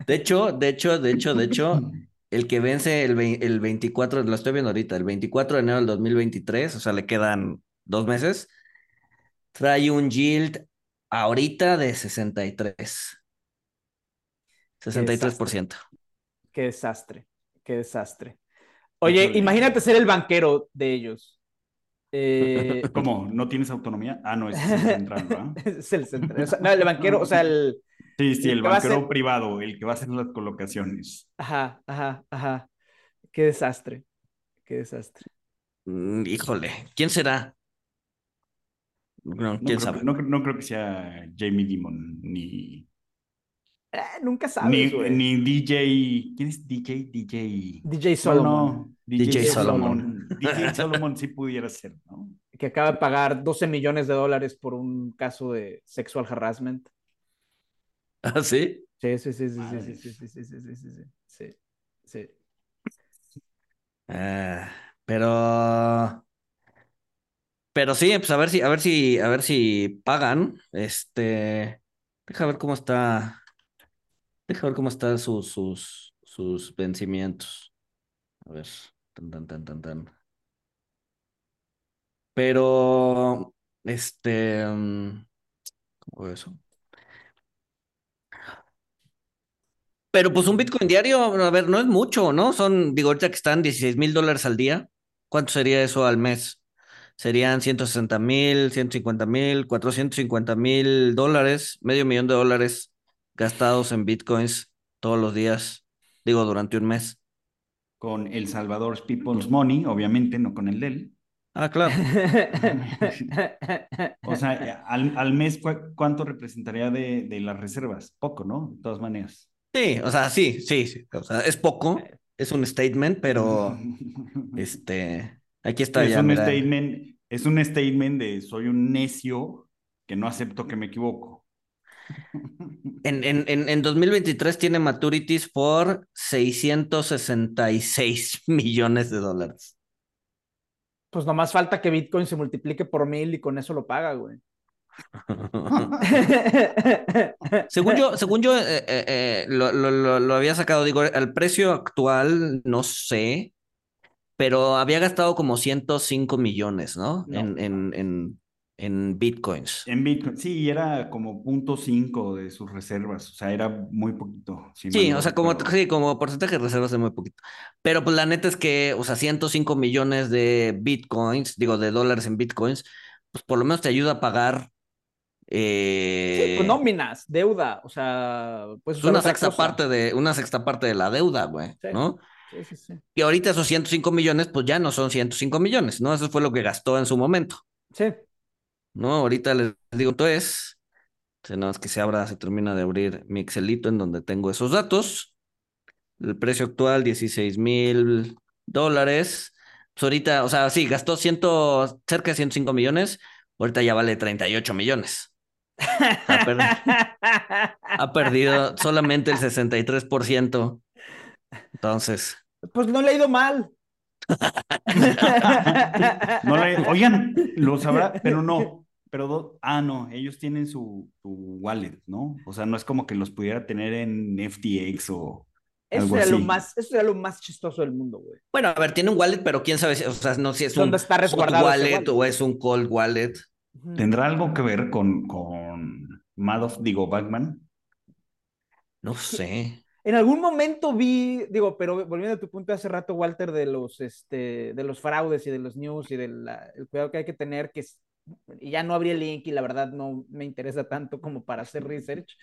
De hecho, de hecho, de hecho, de hecho, el que vence el, el 24, lo estoy viendo ahorita, el 24 de enero del 2023, o sea, le quedan dos meses, trae un yield ahorita de 63. 63%. Qué desastre, qué desastre. Oye, imagínate ser el banquero de ellos. Eh... ¿Cómo? ¿No tienes autonomía? Ah, no, es el central, ¿no? es el central. no, el banquero, o sea, el. Sí, sí, el, banquero privado, el que va a hacer las colocaciones. Ajá, ajá, ajá. Qué desastre. Qué desastre. Mm, híjole, ¿quién será? No, ¿quién sabe? no, creo que sea Jamie Dimon, ni. Eh, nunca sabes, ni, ni, DJ. ¿Quién es DJ? DJ. DJ Solomon. DJ, Solomon. DJ Solomon sí pudiera ser, ¿no? Que acaba de pagar 12 millones de dólares por un caso de sexual harassment. ¿Ah, sí? Sí, sí, sí, sí, sí, sí, sí, sí, sí, sí, sí, sí, sí. pero pero sí, pues a ver si, a ver si, a ver si pagan. Este, deja ver cómo está, deja ver cómo están sus, sus, sus vencimientos. A ver, tan, tan, tan, tan, tan. Pero, este, mm, ¿cómo eso? Pero pues un Bitcoin diario, a ver, no es mucho, ¿no? Son, digo, ahorita que están 16 mil dólares al día. ¿Cuánto sería eso al mes? Serían 160 mil, 150 mil, 450 mil dólares, medio millón de dólares gastados en bitcoins todos los días, digo, durante un mes. Con El Salvador's People's Money, obviamente, no con el de él. Ah, claro. o sea, al, mes, ¿cuánto representaría de, de, las reservas? Poco, ¿no? De todas maneras. Sí, o sea, sí, sí, sí. O sea, es poco, es un statement, pero este, Aquí está es ya. Un statement, es un statement de soy un necio que no acepto que me equivoco. En, en, en, 2023 tiene maturities por 666 millones de dólares. Pues nomás falta que Bitcoin se multiplique por mil y con eso lo paga, güey. según yo, según yo eh, eh, eh, lo, lo, lo, había sacado, digo, al precio actual, no sé, pero había gastado como 105 millones, ¿no? No. En, en, en, en bitcoins. En Bitcoin, sí, era como punto cinco de sus reservas, o sea, era muy poquito. si Sí, o sea, como, sí, como porcentaje de reservas es muy poquito. Pero pues la neta es que, o sea, 105 millones de bitcoins, digo, de dólares en bitcoins, pues por lo menos te ayuda a pagar eh, Sí, pues nóminas, deuda, o sea, pues pues, una sexta parte de, una sexta parte de la deuda, güey, Sí. ¿no? Sí. Y ahorita esos 105 millones, pues ya no son 105 millones, ¿no? Eso fue lo que gastó en su momento, Sí. ¿no? Ahorita les digo, entonces, si no es que se abra, se termina de abrir mi Excelito en donde tengo esos datos. El precio actual, 16 mil dólares. Pues ahorita, o sea, sí, gastó ciento, cerca de 105 millones, ahorita ya vale 38 millones. Ha, per- ha perdido solamente el 63%. Entonces, Pues no le ha ido mal. No le- oigan, lo sabrá, pero no. Pero, do- ah, no, ellos tienen su, su wallet, ¿no? O sea, no es como que los pudiera tener en FTX o Eso algo era lo más, eso era lo más chistoso del mundo, güey. bueno, a ver, tiene un wallet, pero quién sabe si, o sea, no si es ¿Dónde un está resguardado wallet wallet? o es un cold wallet. ¿Tendrá algo que ver con, con Madoff, digo, Batman? No sé. En algún momento vi, digo, pero volviendo a tu punto de hace rato, Walter, de los, este, de los fraudes y de los news y del el cuidado que hay que tener, que es- y ya no abrí el link y la verdad no me interesa tanto como para hacer research,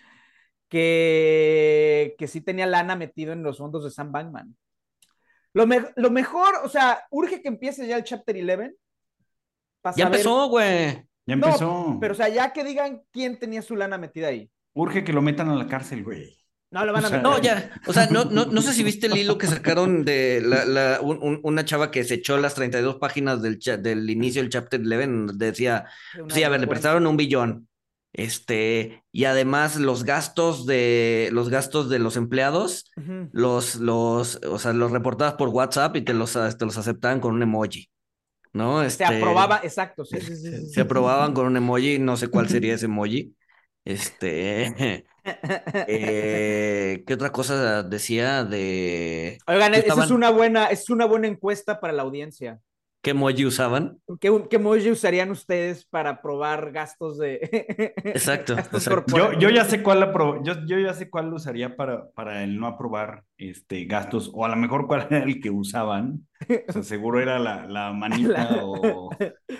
que, que sí tenía lana metido en los fondos de Sam Bankman. Lo, me- lo mejor, o sea, urge que empiece ya el Chapter 11. para Ya saber- empezó, güey. Ya No, empezó. Pero, o sea, ya que digan quién tenía su lana metida ahí. Urge que lo metan a la cárcel, güey. No lo van a meter. No, ya, o sea, no, no, no sé si viste el hilo que sacaron de la, la- un- un- una chava que se echó las 32 páginas del, cha- del inicio del chapter 11, donde decía, Una sí, a ver, le prestaron un billón, este, y además los gastos de, los gastos de los empleados, los, los, o sea, los reportabas por WhatsApp y te los, te los aceptaban con un emoji, ¿no? Se Este, aprobaba, exacto. Sí, sí, sí, sí, sí. Se aprobaban con un emoji, no sé cuál sería ese emoji. Este, eh, ¿qué otra cosa decía de Oigan, ¿Qué esa es estaban- una buena, es una buena encuesta para la audiencia. qué emoji usaban? ¿Qué, qué emoji usarían ustedes para aprobar gastos de Exacto, gastos exacto. Yo, yo ya sé cuál apro- yo, yo ya sé cuál usaría para, para el no aprobar este, gastos, o a lo mejor cuál era el que usaban. O sea, seguro era la, la manita La- o,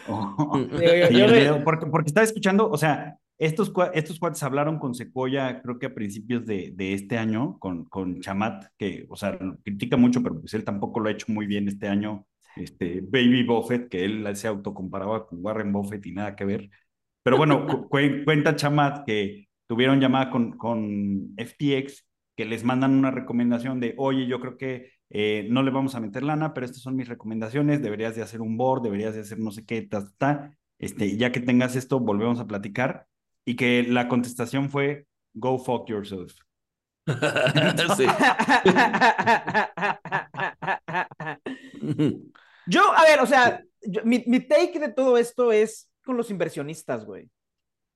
o-. Yo- y el dedo, porque, porque estaba escuchando, o sea, estos, estos cuates hablaron con Sequoia, creo que a principios de, de este año, con, con Chamat, que, o sea, critica mucho, pero pues él tampoco lo ha hecho muy bien este año. Este, Baby Buffett, que él se autocomparaba con Warren Buffett y nada que ver. Pero bueno, cu- cuen- cuenta Chamat que tuvieron llamada con, con FTX, que les mandan una recomendación de, oye, yo creo que eh, no le vamos a meter lana, pero estas son mis recomendaciones, deberías de hacer un board, deberías de hacer no sé qué, ta, ta, ta. Este, ya que tengas esto, volvemos a platicar. Y que la contestación fue, go fuck yourself. Sí. Yo, a ver, o sea, yo- mi, mi take de todo esto es con los inversionistas, güey.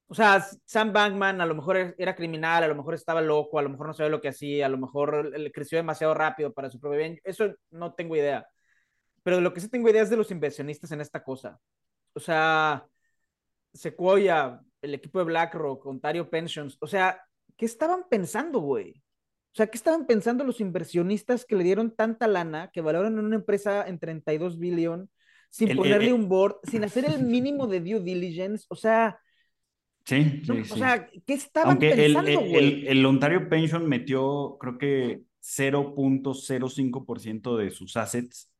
O sea, Sam Bankman a lo mejor er, era criminal, a lo mejor estaba loco, a lo mejor no sabía lo que hacía, a lo mejor le creció demasiado rápido para su propio bien. Eso no tengo idea. Pero de lo que sí tengo idea es de los inversionistas en esta cosa. O sea, Sequoia, el equipo de BlackRock, Ontario Pensions. O sea, ¿qué estaban pensando, güey? O sea, ¿qué estaban pensando los inversionistas que le dieron tanta lana, que valoran una empresa en 32 billion, sin El- ponerle el- un board, sin hacer el mínimo de due diligence? O sea, Sí, no, sí, o sea, ¿qué estaban Aunque pensando, el, el Ontario Pension metió, creo que 0.05% de sus assets,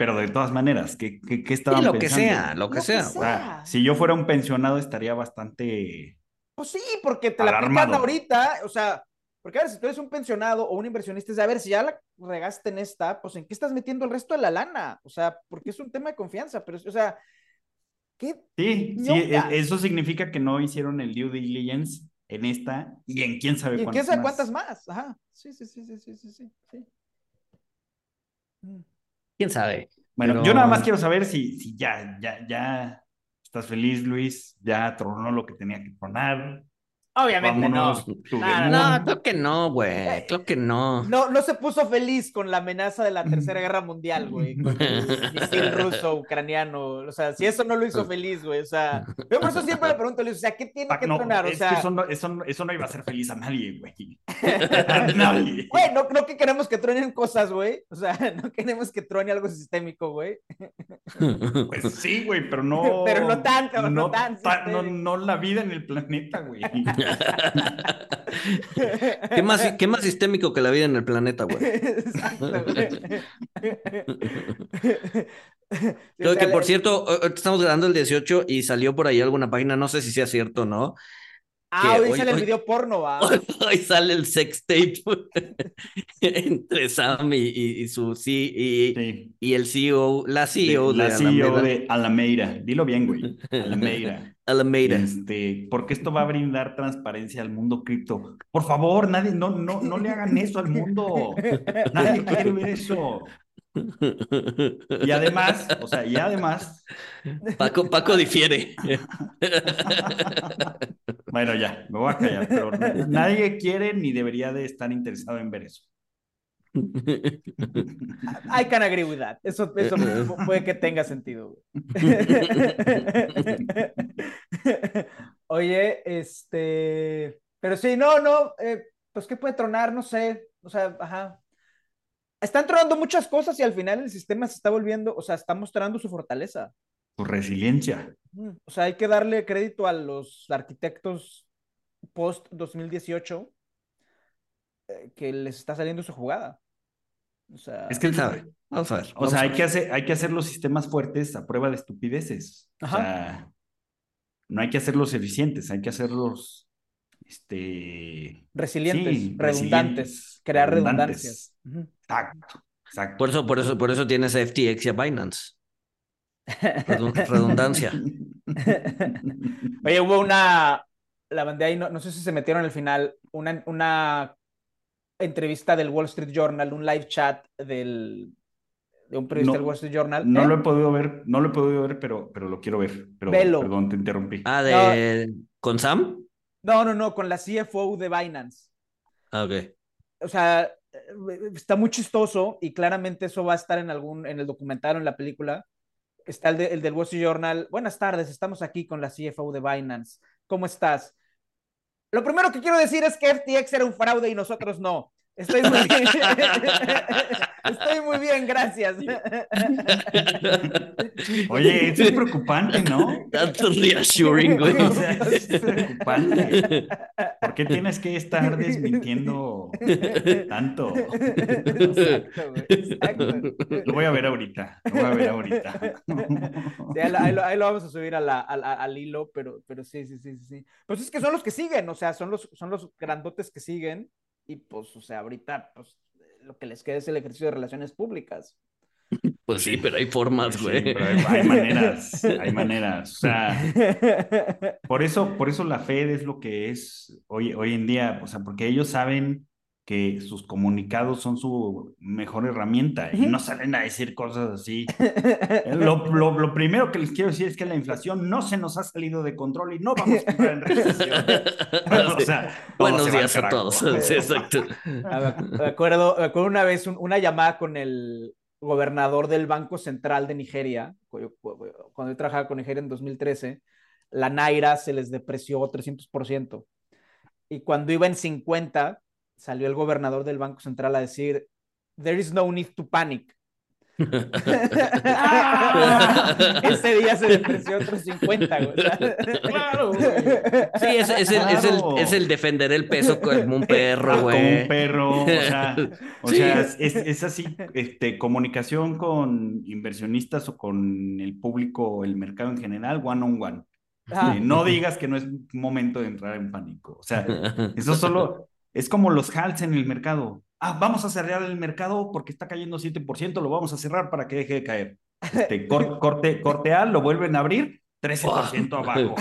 pero de todas maneras, ¿qué, qué, qué Y estaban lo que sea, lo que Lo que sea. sea. O sea, si yo fuera un pensionado estaría bastante... Pues sí, porque te la Alarmado. ahorita, o sea, porque a ver, si tú eres un pensionado o un inversionista, es de, a ver, si ya la regaste en esta, pues ¿en qué estás metiendo el resto de la lana? O sea, porque es un tema de confianza, pero, o sea, ¿qué? Sí, sí, e- eso significa que no hicieron el due diligence en esta y en quién sabe ¿Y cuántas quién sabe más. cuántas más? Ajá, sí, sí, sí, sí, sí, sí, sí. sí. Mm. ¿Quién sabe? Bueno, Pero- yo nada más quiero saber si, si ya, ya, ya estás feliz, Luis, ya tronó lo que tenía que tronar. Obviamente no. No, creo que no, güey. Creo que no. No, no se puso feliz con la amenaza de la Tercera Guerra Mundial, güey. Con el misil ruso, ucraniano. O sea, si eso no lo hizo feliz, güey. O sea, yo por eso siempre le pregunto, Luis, o sea, ¿qué tiene que tronar? O sea, eso, no, eso, no, iba a hacer feliz a nadie, güey. a nadie. Güey, no, no que queremos que truenen cosas, güey. O sea, no queremos que truene algo sistémico, güey. Pues sí, güey, pero no. Pero no tanto, no, no tanto. no, no la vida en el planeta, güey. ¿Qué, más, ¿Qué más sistémico que la vida en el planeta, güey? Creo que, por cierto, estamos grabando el 18 y salió por ahí alguna página, no sé si sea cierto o no, Ah, hoy, sale el video porno, va. Hoy, sale el sex tape entre Sam y, su sí, y, y, el CEO, la CEO de, la CEO de Alameira. Dilo bien, güey. Alameira. Alameira. Este, porque esto va a brindar transparencia al mundo cripto. Por favor, nadie, no, no, no le hagan eso al mundo. Nadie quiere ver eso. Y además, o sea, y además. Paco, Paco difiere. Bueno, ya, me voy a callar, pero nadie quiere ni debería de estar interesado en ver eso. I can agree with that. Eso, eso puede que tenga sentido. Oye, este. Pero sí, no, no. Eh, pues, ¿qué puede tronar? No sé. O sea, ajá están tronando muchas cosas y al final el sistema se está volviendo, o sea, está mostrando su fortaleza. Su resiliencia. O sea, hay que darle crédito a los arquitectos post 2018 eh, que les está saliendo su jugada. O sea, es que él sabe. Vamos a ver. o sea, hay que, hacer, hay que hacer los sistemas fuertes a prueba de estupideces. O sea, no hay que hacerlos eficientes, hay que hacerlos este resilientes, redundantes, crear redundancias. Exacto, Por eso, por eso, por eso tienes a FTX y a Binance. Redundancia. Oye, hubo una, la mandé ahí, no, sé si se metieron al final, una, una entrevista del Wall Street Journal, un live chat del, de un periodista del Wall Street Journal. No lo he podido ver, no lo he podido ver, pero, pero lo quiero ver. Pero, Perdón, te interrumpí. Ah, de ¿con Sam? No, no, no, con la CFO de Binance. Ah, ok. O sea, está muy chistoso y claramente eso va a estar en algún, en el documental o en la película. Está el, de, el del Wall Street Journal. Buenas tardes, estamos aquí con la CFO de Binance. ¿Cómo estás? Lo primero que quiero decir es que FTX era un fraude y nosotros no. Estoy muy bien. Estoy muy bien, gracias. Oye, eso es preocupante, ¿no? Tanto reassuring, güey. es preocupante. ¿Por qué tienes que estar desmintiendo tanto? Exacto, güey. Exacto. Lo voy a ver ahorita. Lo voy a ver ahorita. ahí, lo, ahí, lo, vamos a subir a la, al hilo, pero, pero sí, sí, sí, sí. Pues es que son los que siguen, o sea, son los, son los grandotes que siguen y pues, o sea, ahorita, pues, lo que les queda es el ejercicio de relaciones públicas. Pues sí, pero hay formas, güey. hay, maneras, hay maneras. O sea, por eso, por eso la Fed es lo que es hoy, hoy en día, o sea, porque ellos saben que sus comunicados son su mejor herramienta y no salen a decir cosas así. lo, lo, primero que les quiero decir es que la inflación no se nos ha salido de control y no vamos a entrar en recesión. o sea, Buenos días a todos. Sí, exacto. Ah, me acuerdo, me acuerdo una vez una llamada con el gobernador del Banco Central de Nigeria, cuando yo trabajaba con Nigeria en 2013, la Naira se les depreció 300%. Y cuando iba en 50, salió el gobernador del Banco Central a decir, there is no need to panic. Ese día se depreció otros 50, Claro, Sí, es, es, el, es, el, es, el, defender el peso como un perro, ah, güey. Como un perro, o sea, o sea es, es, así, este, comunicación con inversionistas o con el público, el mercado en general, one on one. no digas que no es momento de entrar en pánico. O sea, eso solo, es como los halts en el mercado. Ah, vamos a cerrar el mercado porque está cayendo 7%, lo vamos a cerrar para que deje de caer. Este, corte, corte A, lo vuelven a abrir, 13% abajo.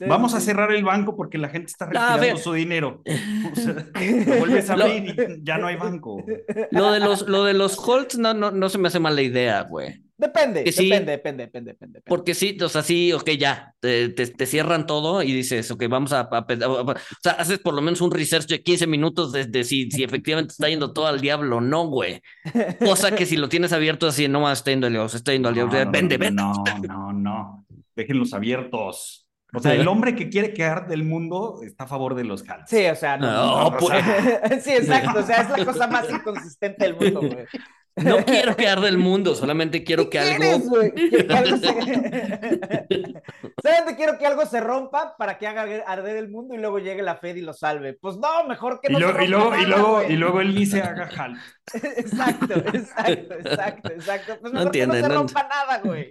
Vamos a cerrar el banco porque la gente está retirando su dinero. lo vuelves a abrir y ya no hay banco. Lo de los, lo de los holds no, no, no se me hace mala idea, güey. Depende, depende, depende, depende, depende, Porque sí, o sea, sí, ok, ya, te, te, cierran todo y dices, ok, vamos a, O sea, haces por lo menos un research de 15 minutos de, si, si efectivamente está yendo todo al diablo no, güey. Cosa que si lo tienes abierto así, no más está yendo al diablo, está yendo al diablo. No, vende, vende. No, no, no. Déjenlos abiertos. O sea, el hombre que quiere quedar del mundo está a favor de los Hals. Sí, o sea, no. pues... sí, exacto. O sea, es la cosa más inconsistente del mundo, güey. No quiero quedar del mundo, solamente quiero que algo. solamente quiero que algo se rompa para que haga arder el mundo y luego llegue la Fed y lo salve. Pues no, mejor que no. Y, luego, y, luego, y, luego, y luego él dice haga jal. exacto, exacto, exacto, exacto. Pues no entiende, que no se rompa nada, güey.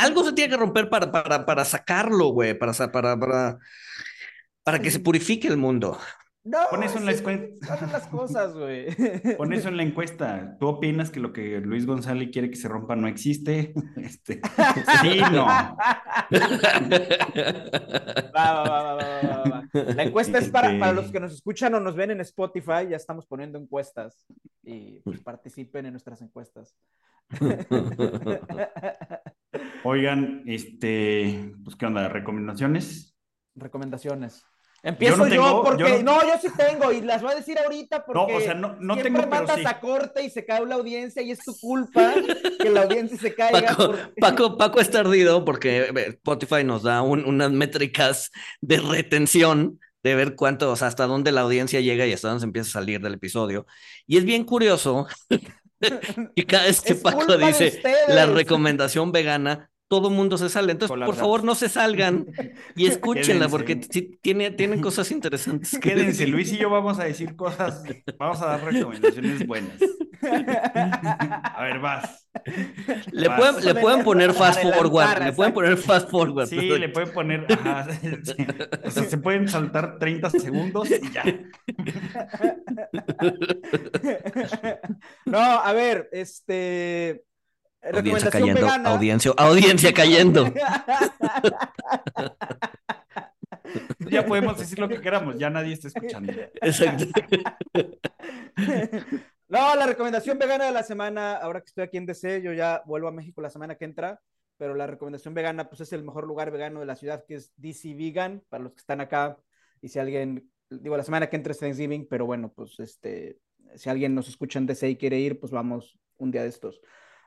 algo se tiene que romper para, para, para sacarlo, güey, para, para, para, para que se purifique el mundo. No, Pon eso en la encuesta. las cosas, güey. Pon eso en la encuesta. ¿Tú opinas que lo que Luis González quiere que se rompa no existe? Este, sí, no. Va, va, va, va, La encuesta es para, para los que nos escuchan o nos ven en Spotify. Ya estamos poniendo encuestas y pues, participen en nuestras encuestas. Oigan, este, pues, ¿qué onda? ¿Recomendaciones? Recomendaciones. Empiezo yo, porque no... yo sí tengo y las voy a decir ahorita porque no, o sea, no, no siempre tengo, mandas a corte y se cae la audiencia y es tu culpa que la audiencia se caiga. Paco, Paco, Paco está ardido porque Spotify nos da unas métricas de retención de ver cuánto, o sea, hasta dónde la audiencia llega y hasta dónde se empieza a salir del episodio. Y es bien curioso que cada vez que Paco dice la recomendación vegana, todo mundo se sale. Entonces, por favor, no se salgan y escúchenla porque tiene, tienen cosas interesantes. Quédense, Luis y yo vamos a decir cosas, vamos a dar recomendaciones buenas. A ver, vas. Le, Pueden, le pueden poner fast forward, le pueden poner fast forward. Sí, le pueden poner, o sea, se pueden saltar 30 segundos y ya. No, a ver, este Audiencia cayendo, audiencia, audiencia cayendo. ya podemos decir lo que queramos, ya nadie está escuchando. Exacto. No, la recomendación vegana de la semana, ahora que estoy aquí en DC, yo ya vuelvo a México la semana que entra, pero la recomendación vegana, pues es el mejor lugar vegano de la ciudad, que es DC Vegan, para los que están acá, y si alguien, digo, la semana que entra es Thanksgiving, pero bueno, pues este, si alguien nos escucha en DC y quiere ir, pues vamos un día de estos.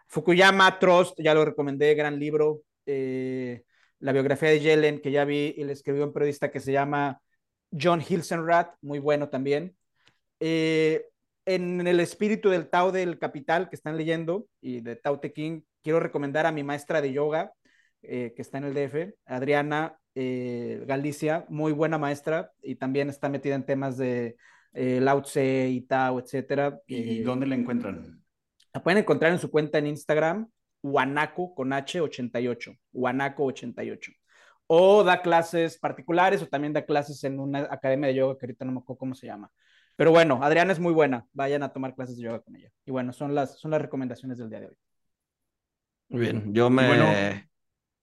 Fukuyama Trust, ya lo recomendé, gran libro. Eh, la biografía de Yellen, que ya vi y le escribió un periodista que se llama John Hilsenrath, muy bueno también. Eh, en el espíritu del Tao del Capital que están leyendo y de Tao Te King, quiero recomendar a mi maestra de yoga, eh, que está en el DF, Adriana Galicia, muy buena maestra y también está metida en temas de Lao Tse y Tao, etcétera. ¿Y dónde la encuentran? La pueden encontrar en su cuenta en Instagram, Wanaco con H88, Wanaco88. O da clases particulares o también da clases en una academia de yoga que ahorita no me acuerdo cómo se llama. Pero bueno, Adriana es muy buena. Vayan a tomar clases de yoga con ella. Y bueno, son las, son las recomendaciones del día de hoy. Muy bien, yo me.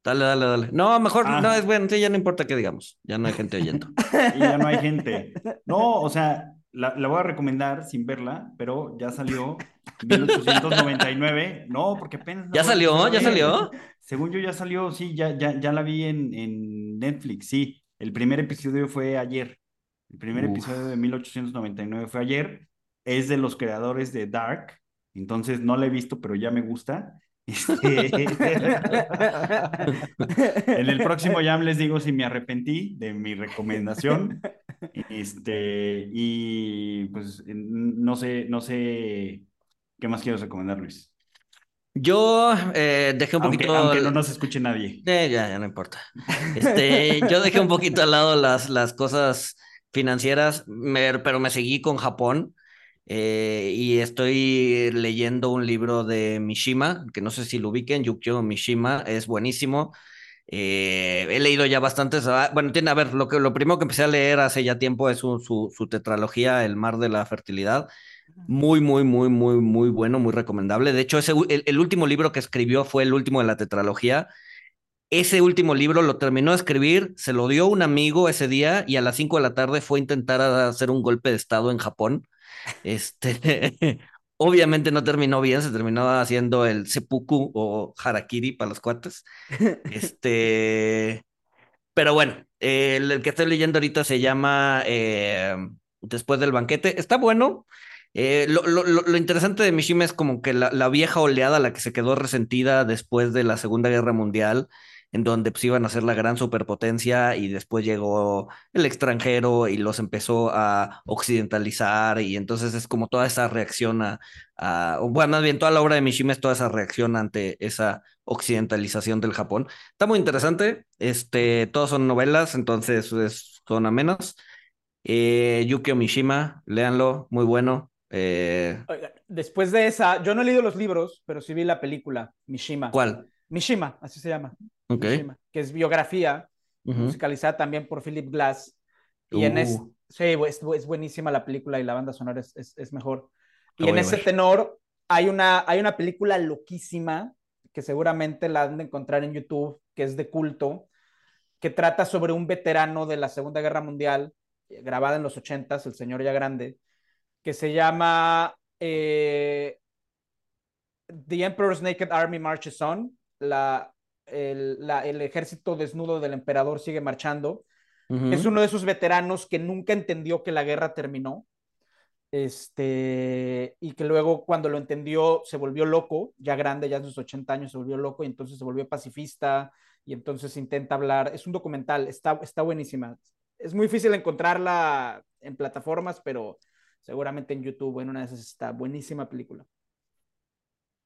Dale, dale, dale. No, mejor no ah. es bueno, sí, ya no importa qué digamos. Ya no hay gente oyendo. y ya no hay gente. No, o sea, la, voy a recomendar sin verla, pero ya salió 1899. No, porque apenas. ¿Ya salió? ¿Ya salió? Según yo ya salió, sí, ya, ya, ya la vi en, en Netflix, sí. El primer episodio fue ayer. El primer episodio de 1899 fue ayer. Es de los creadores de Dark. Entonces no la he visto, pero ya me gusta. Este, en el próximo ya les digo si me arrepentí de mi recomendación. Este, y pues no sé, no sé qué más quiero recomendar, Luis. Yo eh, dejé un poquito. Aunque no nos escuche nadie. Eh, ya, ya no importa. Este, yo dejé un poquito al lado las, las cosas financieras, pero me seguí con Japón. Eh, y estoy leyendo un libro de Mishima, que no sé si lo ubiquen, Yukio Mishima, es buenísimo. Eh, he leído ya bastantes. Ah, bueno, tiene, a ver, lo, que, lo primero que empecé a leer hace ya tiempo es su, su, tetralogía, El mar de la fertilidad. Muy, muy, muy, muy, muy bueno, muy recomendable. De hecho, ese, el, último libro que escribió fue el último de la tetralogía. Ese último libro lo terminó de escribir, se lo dio un amigo ese día y a las 5 de la tarde fue a intentar hacer un golpe de estado en Japón. Este, Obviamente no terminó bien, se terminó haciendo el seppuku o harakiri para los cuates. este, pero bueno, el, que estoy leyendo ahorita se llama eh, Después del banquete. Está bueno. Eh, lo, lo, lo, interesante de Mishima es como que la, la, vieja oleada, la que se quedó resentida después de la Segunda Guerra Mundial, en donde pues, iban a ser la gran superpotencia y después llegó el extranjero y los empezó a occidentalizar y entonces es como toda esa reacción a, bueno, más bien toda la obra de Mishima es toda esa reacción ante esa occidentalización del Japón. Está muy interesante, este, todas son novelas, entonces es, son amenas. Eh, Yukio Mishima, léanlo, muy bueno. Eh... Después de esa, yo no he leído los libros, pero sí vi la película, Mishima. ¿Cuál? Mishima, así se llama. Ok. Mishima, que es biografía, uh -huh. musicalizada también por Philip Glass. Y Uh. en es, sí, es, es, buenísima la película y la banda sonora es, es, es mejor. Y en ese tenor hay una, hay una película loquísima que seguramente la han de encontrar en YouTube, que es de culto, que trata sobre un veterano de la Segunda Guerra Mundial, eh, grabada en los ochentas, el señor ya grande, que se llama eh, The Emperor's Naked Army Marches On, la, el, la, el, ejército desnudo del emperador sigue marchando. Uh -huh. Es uno de esos veteranos que nunca entendió que la guerra terminó. Este, y que luego cuando lo entendió se volvió loco, ya grande, ya en sus 80 años se volvió loco y entonces se volvió pacifista y entonces intenta hablar. Es un documental, está, está buenísima. Es muy difícil encontrarla en plataformas, pero seguramente en YouTube, en una de esas está buenísima película.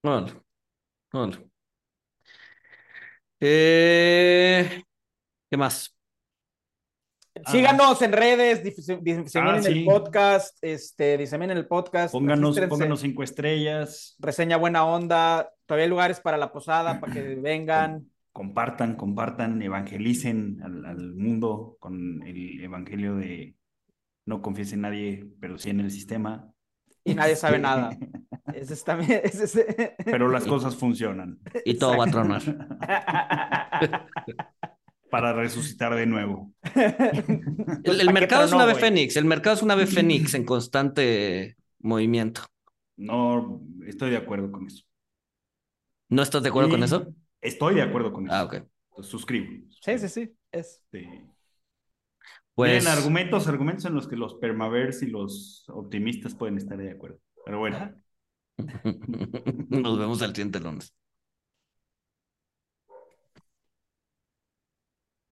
Vale. Vale. Eh, ¿Qué más? Síganos en redes, diseminen ah, sí. el podcast, este, diseminen el podcast. Pónganos, pónganos cinco estrellas. Reseña buena onda. Todavía hay lugares para la posada, para que vengan. Compartan, compartan, evangelicen al, al, mundo con el evangelio de no confíes en nadie, pero sí en el sistema. Y nadie sabe nada. Ese es también, ese es... Pero las cosas funcionan. Y todo va a tronar. para resucitar de nuevo. el, el mercado es una ave fénix, el mercado es una ave fénix en constante movimiento. No, estoy de acuerdo con eso. ¿No estás de acuerdo y con eso? Estoy de acuerdo con eso. Ah, ok. Entonces, suscribo. Sí, sí, sí. Es. Sí. Pues... Miren, argumentos, argumentos en los que los permavers y los optimistas pueden estar de acuerdo. Pero bueno. Nos vemos el siguiente lunes.